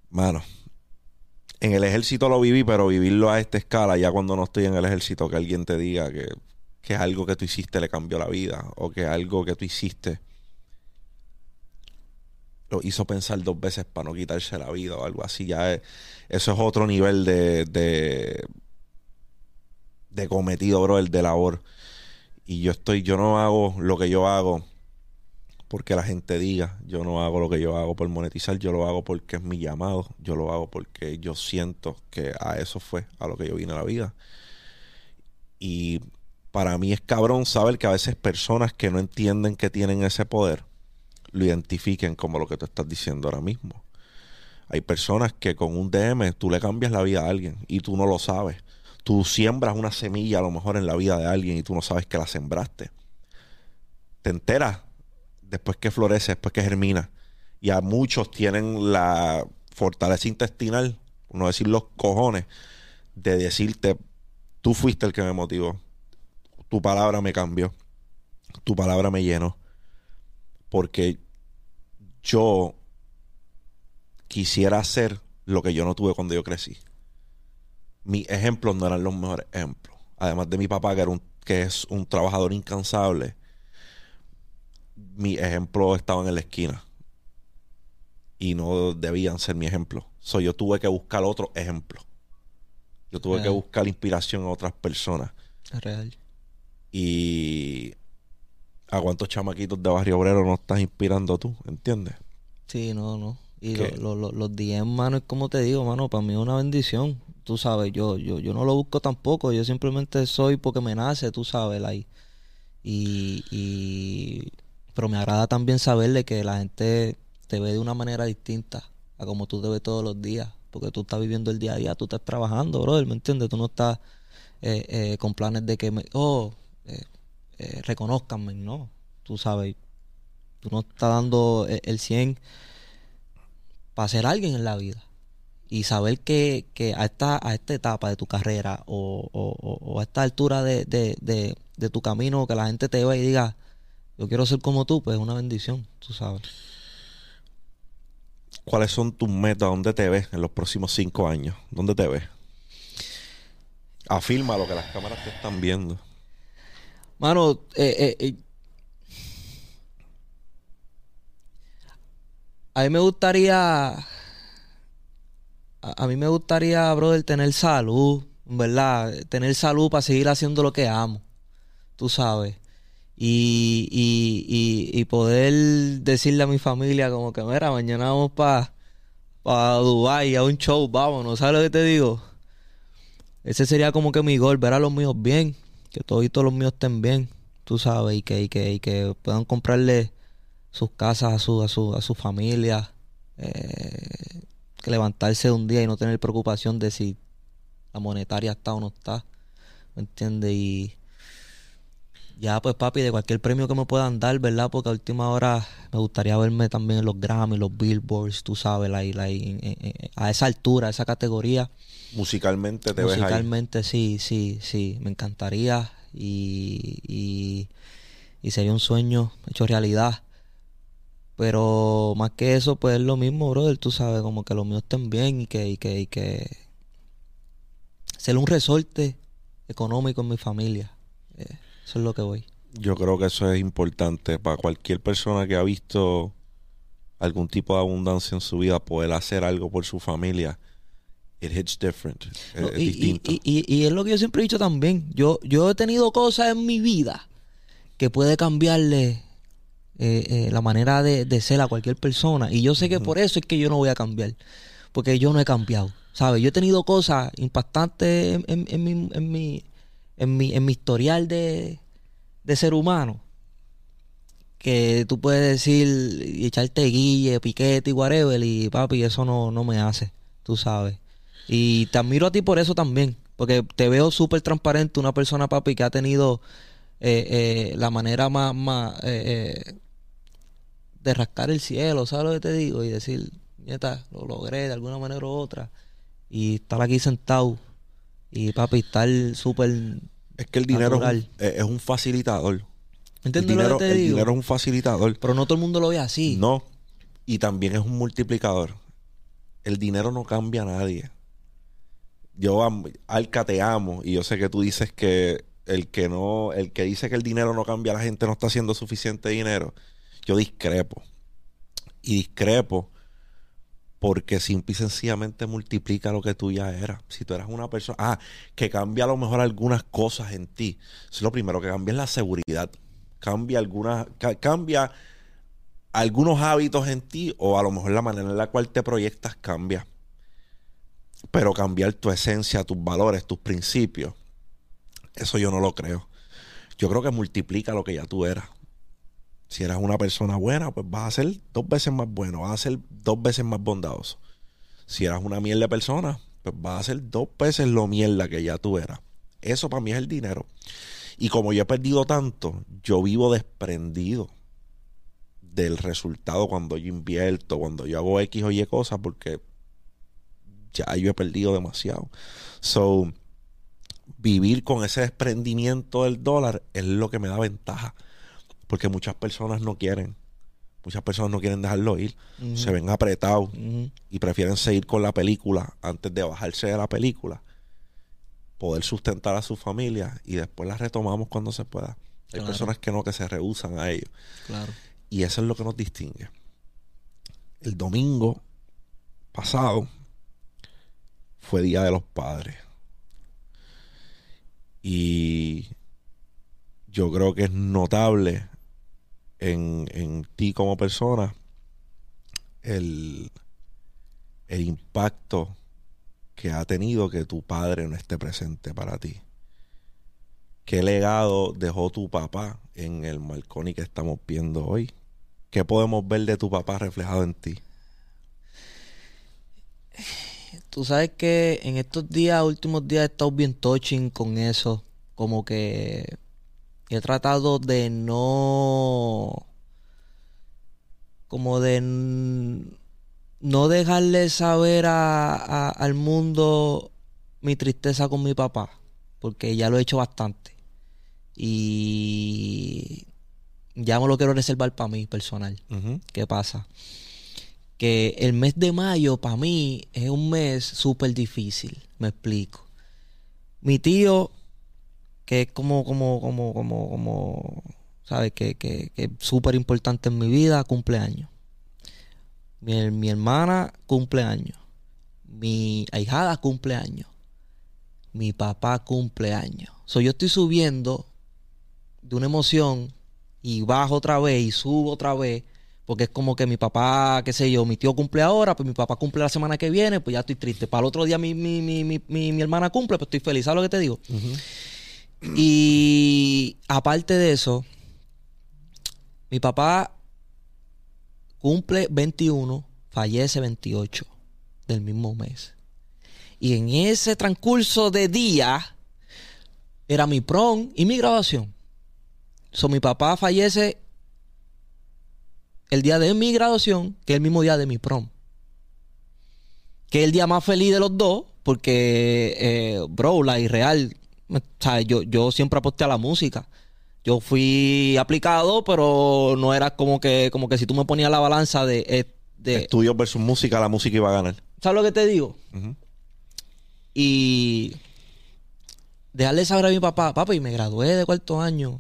Mano, en el ejército lo viví, pero vivirlo a esta escala, ya cuando no estoy en el ejército, que alguien te diga que, que algo que tú hiciste le cambió la vida, o que algo que tú hiciste lo hizo pensar dos veces para no quitarse la vida o algo así. Ya es- eso es otro nivel de, de, de cometido, bro, el de labor. Y yo estoy, yo no hago lo que yo hago porque la gente diga, yo no hago lo que yo hago por monetizar, yo lo hago porque es mi llamado, yo lo hago porque yo siento que a eso fue a lo que yo vine a la vida. Y para mí es cabrón saber que a veces personas que no entienden que tienen ese poder lo identifiquen como lo que tú estás diciendo ahora mismo. Hay personas que con un DM tú le cambias la vida a alguien y tú no lo sabes. Tú siembras una semilla a lo mejor en la vida de alguien y tú no sabes que la sembraste. Te enteras después que florece, después que germina. Y a muchos tienen la fortaleza intestinal, no decir los cojones, de decirte, tú fuiste el que me motivó. Tu palabra me cambió. Tu palabra me llenó. Porque yo quisiera hacer lo que yo no tuve cuando yo crecí. Mis ejemplos no eran los mejores ejemplos. Además de mi papá, que, era un, que es un trabajador incansable, mis ejemplos estaban en la esquina. Y no debían ser mi ejemplo. So, yo tuve que buscar otro ejemplo. Yo tuve que buscar inspiración en otras personas. Real. Y a cuántos chamaquitos de Barrio Obrero no estás inspirando tú, ¿entiendes? Sí, no, no. Y lo- lo- lo- los DM, mano, es como te digo, mano, para mí es una bendición. Tú sabes, yo, yo, yo no lo busco tampoco. Yo simplemente soy porque me nace, tú sabes, like. Y, y... Pero me agrada también saberle que la gente te ve de una manera distinta a como tú te ves todos los días. Porque tú estás viviendo el día a día, tú estás trabajando, brother, ¿me entiendes? Tú no estás eh, eh, con planes de que me... Oh, eh, eh, reconozcanme, no. Tú sabes, tú no estás dando el 100 para ser alguien en la vida. Y saber que, que a, esta, a esta etapa de tu carrera o- o a esta altura de, de- de- de tu camino, que la gente te vea y diga, yo quiero ser como tú, pues es una bendición, tú sabes. ¿Cuáles son tus metas? ¿Dónde te ves en los próximos cinco años? ¿Dónde te ves? Afirma lo que las cámaras te están viendo. Mano, eh, eh, eh, a mí me gustaría, a, a mí me gustaría, brother, tener salud, ¿verdad? Tener salud para seguir haciendo lo que amo, tú sabes. Y, y, y, y poder decirle a mi familia como que, mira, mañana vamos para para Dubai a un show, vámonos, ¿sabes lo que te digo? Ese sería como que mi gol, ver a los míos bien, que todos y todos los míos estén bien, tú sabes, y que, y que, y que puedan comprarle sus casas a su, a su, a su familia, eh, que levantarse un día y no tener preocupación de si la monetaria está o no está, ¿me entiendes? Y ya, pues papi, de cualquier premio que me puedan dar, ¿verdad? Porque a última hora me gustaría verme también en los Grammy, los Billboards, tú sabes, a esa altura, a esa categoría. Musicalmente te ves ahí. Musicalmente sí, sí, sí, me encantaría y, y, y, sería un sueño hecho realidad. Pero más que eso, pues es lo mismo, brother, tú sabes, como que los míos estén bien y que, y que, y que ser un resorte económico en mi familia. Eh, eso es lo que voy. Yo creo que eso es importante para cualquier persona que ha visto algún tipo de abundancia en su vida, poder hacer algo por su familia. It hits different. es, y, distinto. Y, es lo que yo siempre he dicho también. Yo, yo he tenido cosas en mi vida que puede cambiarle eh, eh, la manera de, ser a cualquier persona. Y yo sé que por eso es que yo no voy a cambiar. Porque yo no he cambiado. ¿Sabes? Yo he tenido cosas impactantes en mi, en mi, en mi, en mi historial de, de ser humano, que tú puedes decir y echarte guille, piquete y whatever, y papi, eso no, no me hace, tú sabes. Y te admiro a ti por eso también, porque te veo súper transparente, una persona, papi, que ha tenido eh, eh, la manera más, más eh, de rascar el cielo, ¿sabes lo que te digo? Y decir, nieta, lo logré de alguna manera u otra. Y estar aquí sentado y papi, estar súper. Es que el dinero es un, facilitador. ¿Entiendes el dinero, lo que te el digo? dinero es un facilitador. Pero no todo el mundo lo ve así. No. Y también es un multiplicador. El dinero no cambia a nadie. Yo, Alca, te amo. Y yo sé que tú dices que el que no, el que dice que el dinero no cambia a la gente no está haciendo suficiente dinero. Yo discrepo. Y discrepo porque simple y sencillamente multiplica lo que tú ya eras. Si tú eras una persona, ah, que cambia a lo mejor algunas cosas en ti. es lo primero que cambia es la seguridad. Cambia algunas, cambia algunos hábitos en ti o a lo mejor la manera en la cual te proyectas cambia. Pero cambiar tu esencia, tus valores, tus principios, eso yo no lo creo. Yo creo que multiplica lo que ya tú eras. Si eras una persona buena, pues vas a ser dos veces más bueno, vas a ser dos veces más bondadoso. Si eras una mierda persona, pues vas a ser dos veces lo mierda que ya tú eras. Eso para mí es el dinero. Y como yo he perdido tanto, yo vivo desprendido del resultado cuando yo invierto, cuando yo hago X o Y cosas, porque ya yo he perdido demasiado. So, vivir con ese desprendimiento del dólar es lo que me da ventaja. Porque muchas personas no quieren. Muchas personas no quieren dejarlo ir. Se ven apretados y prefieren seguir con la película antes de bajarse de la película. Poder sustentar a su familia y después la retomamos cuando se pueda. Hay personas que no, que se rehusan a ello. Claro. Y eso es lo que nos distingue. El domingo pasado fue Día de los Padres. Y yo creo que es notable en, ti como persona el, el impacto que ha tenido que tu padre no esté presente para ti. ¿Qué legado dejó tu papá en el Marconi que estamos viendo hoy? ¿Qué podemos ver de tu papá reflejado en ti? Tú sabes que en estos días, últimos días, he estado bien touching con eso. Como que he tratado de no como de no dejarle saber a, al mundo mi tristeza con mi papá porque ya lo he hecho bastante. Y ya me lo quiero reservar para mí personal. ¿qué pasa? que el mes de mayo para mí es un mes súper difícil me explico. Mi tío que es como, como, como, como, como, ¿sabes? Que, que, que es súper importante en mi vida, cumpleaños. Mi, mi hermana cumpleaños. Mi ahijada cumpleaños. Mi papá cumpleaños. So, yo estoy subiendo de una emoción y bajo otra vez y subo otra vez Porque es como que mi papá, qué sé yo, mi tío cumple ahora, pues mi papá cumple la semana que viene, pues ya estoy triste. Para el otro día mi, mi, mi, mi, mi hermana cumple, pues estoy feliz. ¿Sabes lo que te digo? Y aparte de eso, mi papá cumple 21, fallece 28 del mismo mes. Y en ese transcurso de día era mi prom y mi graduación. So, mi papá fallece el día de mi graduación, que es el mismo día de mi prom. Que es el día más feliz de los dos, porque, eh, bro, la irreal, o sea, yo, yo siempre aposté a la música. Yo fui aplicado, pero no era como que, como que si tú me ponías la balanza de, eh, de Estudios versus música, la música iba a ganar. ¿Sabes lo que te digo? Y dejarle saber a mi papá, papá, y me gradué de cuarto año.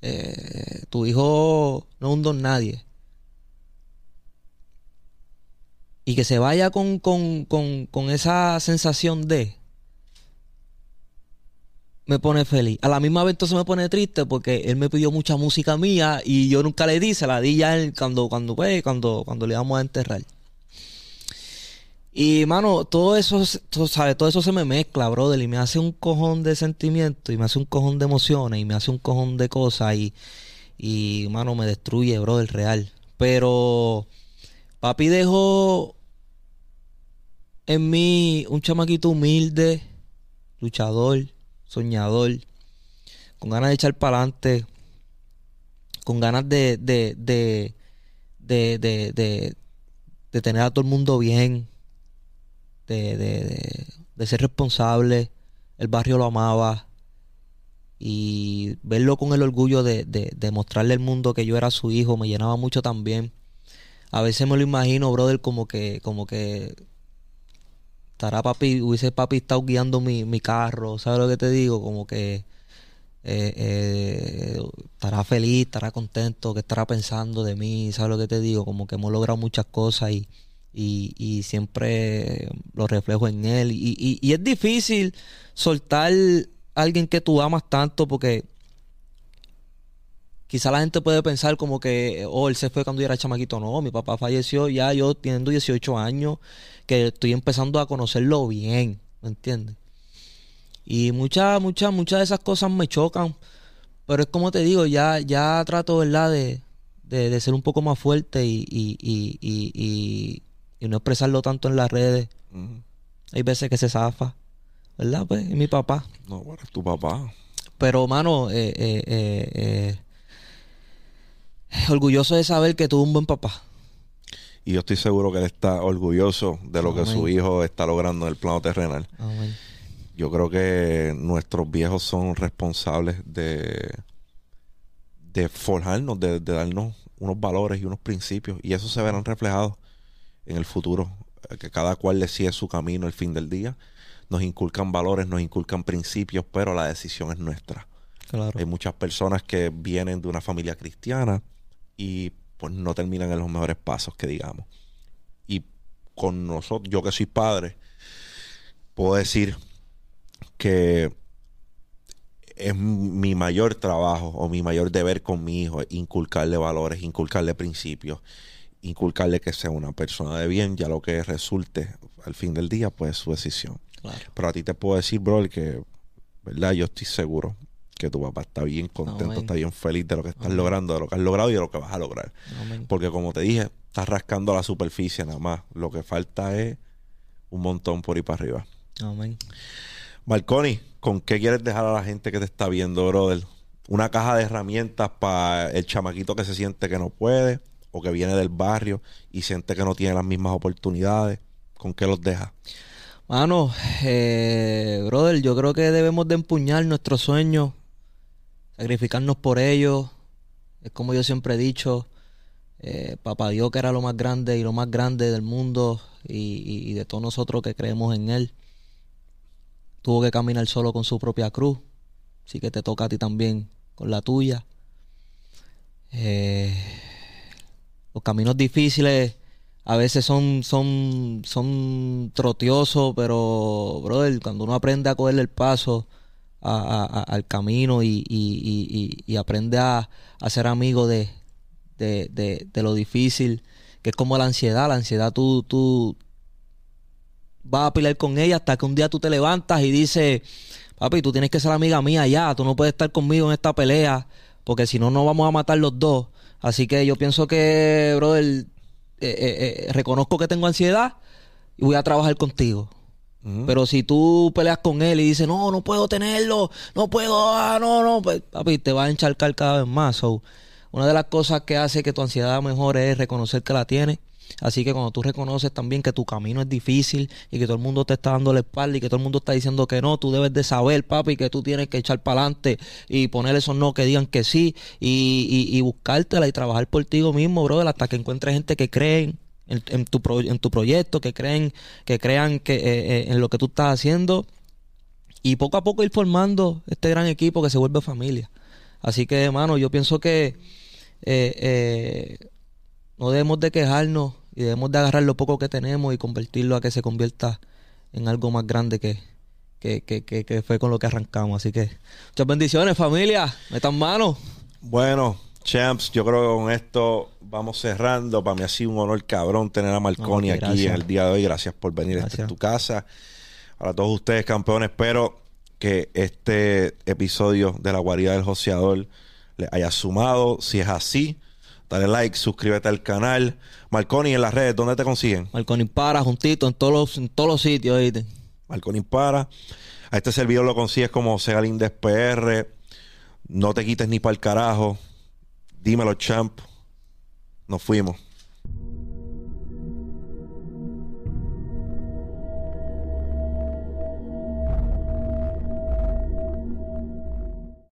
Eh, tu hijo no es un don nadie. Y que se vaya con, con, con, con esa sensación de me pone feliz. A la misma vez entonces me pone triste porque él me pidió mucha música mía y yo nunca le di, se la di ya él cuando, cuando, pues, cuando, cuando le íbamos a enterrar. Y, mano, todo eso, todo, ¿sabes? todo eso se me mezcla, brother, y me hace un cojón de sentimientos, y me hace un cojón de emociones, y me hace un cojón de cosas, y, y mano, me destruye, brother, real. Pero, papi dejó en mí un chamaquito humilde, luchador, soñador, con ganas de echar para adelante, con ganas de, de, de, de, de, de, de tener a todo el mundo bien de, de, de, ser responsable. El barrio lo amaba. Y verlo con el orgullo de, de, mostrarle al mundo que yo era su hijo me llenaba mucho también. A veces me lo imagino, brother, como que, como que estará papi, hubiese papi estado guiando mi, mi carro, ¿sabes lo que te digo? Como que eh, eh, estará feliz, estará contento, que estará pensando de mí, ¿sabes lo que te digo? Como que hemos logrado muchas cosas y, y, y siempre lo reflejo en él. Y, y, y, es difícil soltar a alguien que tú amas tanto porque quizá la gente puede pensar como que, oh, él se fue cuando yo era chamaquito. No, mi papá falleció ya yo teniendo 18 años, que estoy empezando a conocerlo bien, ¿me entiendes? Y muchas, muchas, muchas de esas cosas me chocan. Pero es como te digo, ya, ya trato, ¿verdad? De, de, de ser un poco más fuerte y, y, y, y, y no expresarlo tanto en las redes. Hay veces que se zafa, ¿verdad? Pues es mi papá. No, bueno, es tu papá. Pero, mano, eh, eh, eh, orgulloso de saber que tuvo un buen papá. Y yo estoy seguro que él está orgulloso de lo que su hijo está logrando en el plano terrenal. Yo creo que nuestros viejos son responsables de, de forjarnos, de, de darnos unos valores y unos principios. Y eso se verán reflejados en el futuro, eh, que cada cual decide su camino el fin del día. Nos inculcan valores, nos inculcan principios, pero la decisión es nuestra. Claro. Hay muchas personas que vienen de una familia cristiana y pues no terminan en los mejores pasos que digamos. Y con nosotros, yo que soy padre, puedo decir que es mi mayor trabajo o mi mayor deber con mi hijo, inculcarle valores, inculcarle principios inculcarle que sea una persona de bien, ya lo que resulte al fin del día, pues es su decisión. Pero a ti te puedo decir, bro, que, ¿verdad? Yo estoy seguro que tu papá está bien contento, está bien feliz de lo que estás logrando, de lo que has logrado y de lo que vas a lograr. Porque como te dije, estás rascando la superficie nada más. Lo que falta es un montón por ir para arriba. Amén. Marconi, ¿con qué quieres dejar a la gente que te está viendo, brother? Una caja de herramientas para el chamaquito que se siente que no puede o que viene del barrio y siente que no tiene las mismas oportunidades, ¿con qué los deja? Mano, eh, brother, yo creo que debemos de empuñar nuestros sueños, sacrificarnos por ellos. Es como yo siempre he dicho, eh, papá Dios que era lo más grande y lo más grande del mundo y, de todos nosotros que creemos en Él. Tuvo que caminar solo con su propia cruz, así que te toca a ti también con la tuya. Eh, los caminos difíciles a veces son, son, son trotiosos, pero, brother, cuando uno aprende a cogerle el paso al camino y, y, y, aprende a, ser amigo de, de, de, de lo difícil, que es como la ansiedad. La ansiedad tú, tú vas a pelear con ella hasta que un día tú te levantas y dices, papi, tú tienes que ser amiga mía ya, tú no puedes estar conmigo en esta pelea, porque si no, nos vamos a matar los dos. Así que yo pienso que, brother, eh, eh, eh, reconozco que tengo ansiedad y voy a trabajar contigo. Pero si tú peleas con él y dices, no, no puedo tenerlo, no puedo, ah, no, no, pues, papi, te va a encharcar cada vez más. So, una de las cosas que hace que tu ansiedad mejore es reconocer que la tienes. Así que cuando tú reconoces también que tu camino es difícil y que todo el mundo te está dando la espalda y que todo el mundo está diciendo que no, tú debes de saber, papi, que tú tienes que echar para adelante y poner esos no que digan que sí y, y, y buscártela y trabajar por ti mismo, brother, hasta que encuentres gente que creen en, tu, en tu proyecto, que creen, que crean que, eh, eh, en lo que tú estás haciendo y poco a poco ir formando este gran equipo que se vuelve familia. Así que, hermano, yo pienso que eh, no debemos de quejarnos y debemos de agarrar lo poco que tenemos y convertirlo a que se convierta en algo más grande que, que, que, que, fue con lo que arrancamos. Así que muchas bendiciones, familia. Metan mano. Bueno, champs, yo creo que con esto vamos cerrando. Para mí ha sido un honor cabrón tener a Marconi aquí en el día de hoy. Gracias por venir a tu casa. Para todos ustedes, campeones, espero que este episodio de la guarida del joseador les haya sumado. Si es así, dale like, suscríbete al canal. Marconi en las redes, ¿dónde te consiguen? Marconi para, juntito, en todos los, en todos los sitios. ¿oíste? Marconi para. A este servidor lo consigues como Segalindez PR. No te quites ni para el carajo. Dímelo, champ. Nos fuimos.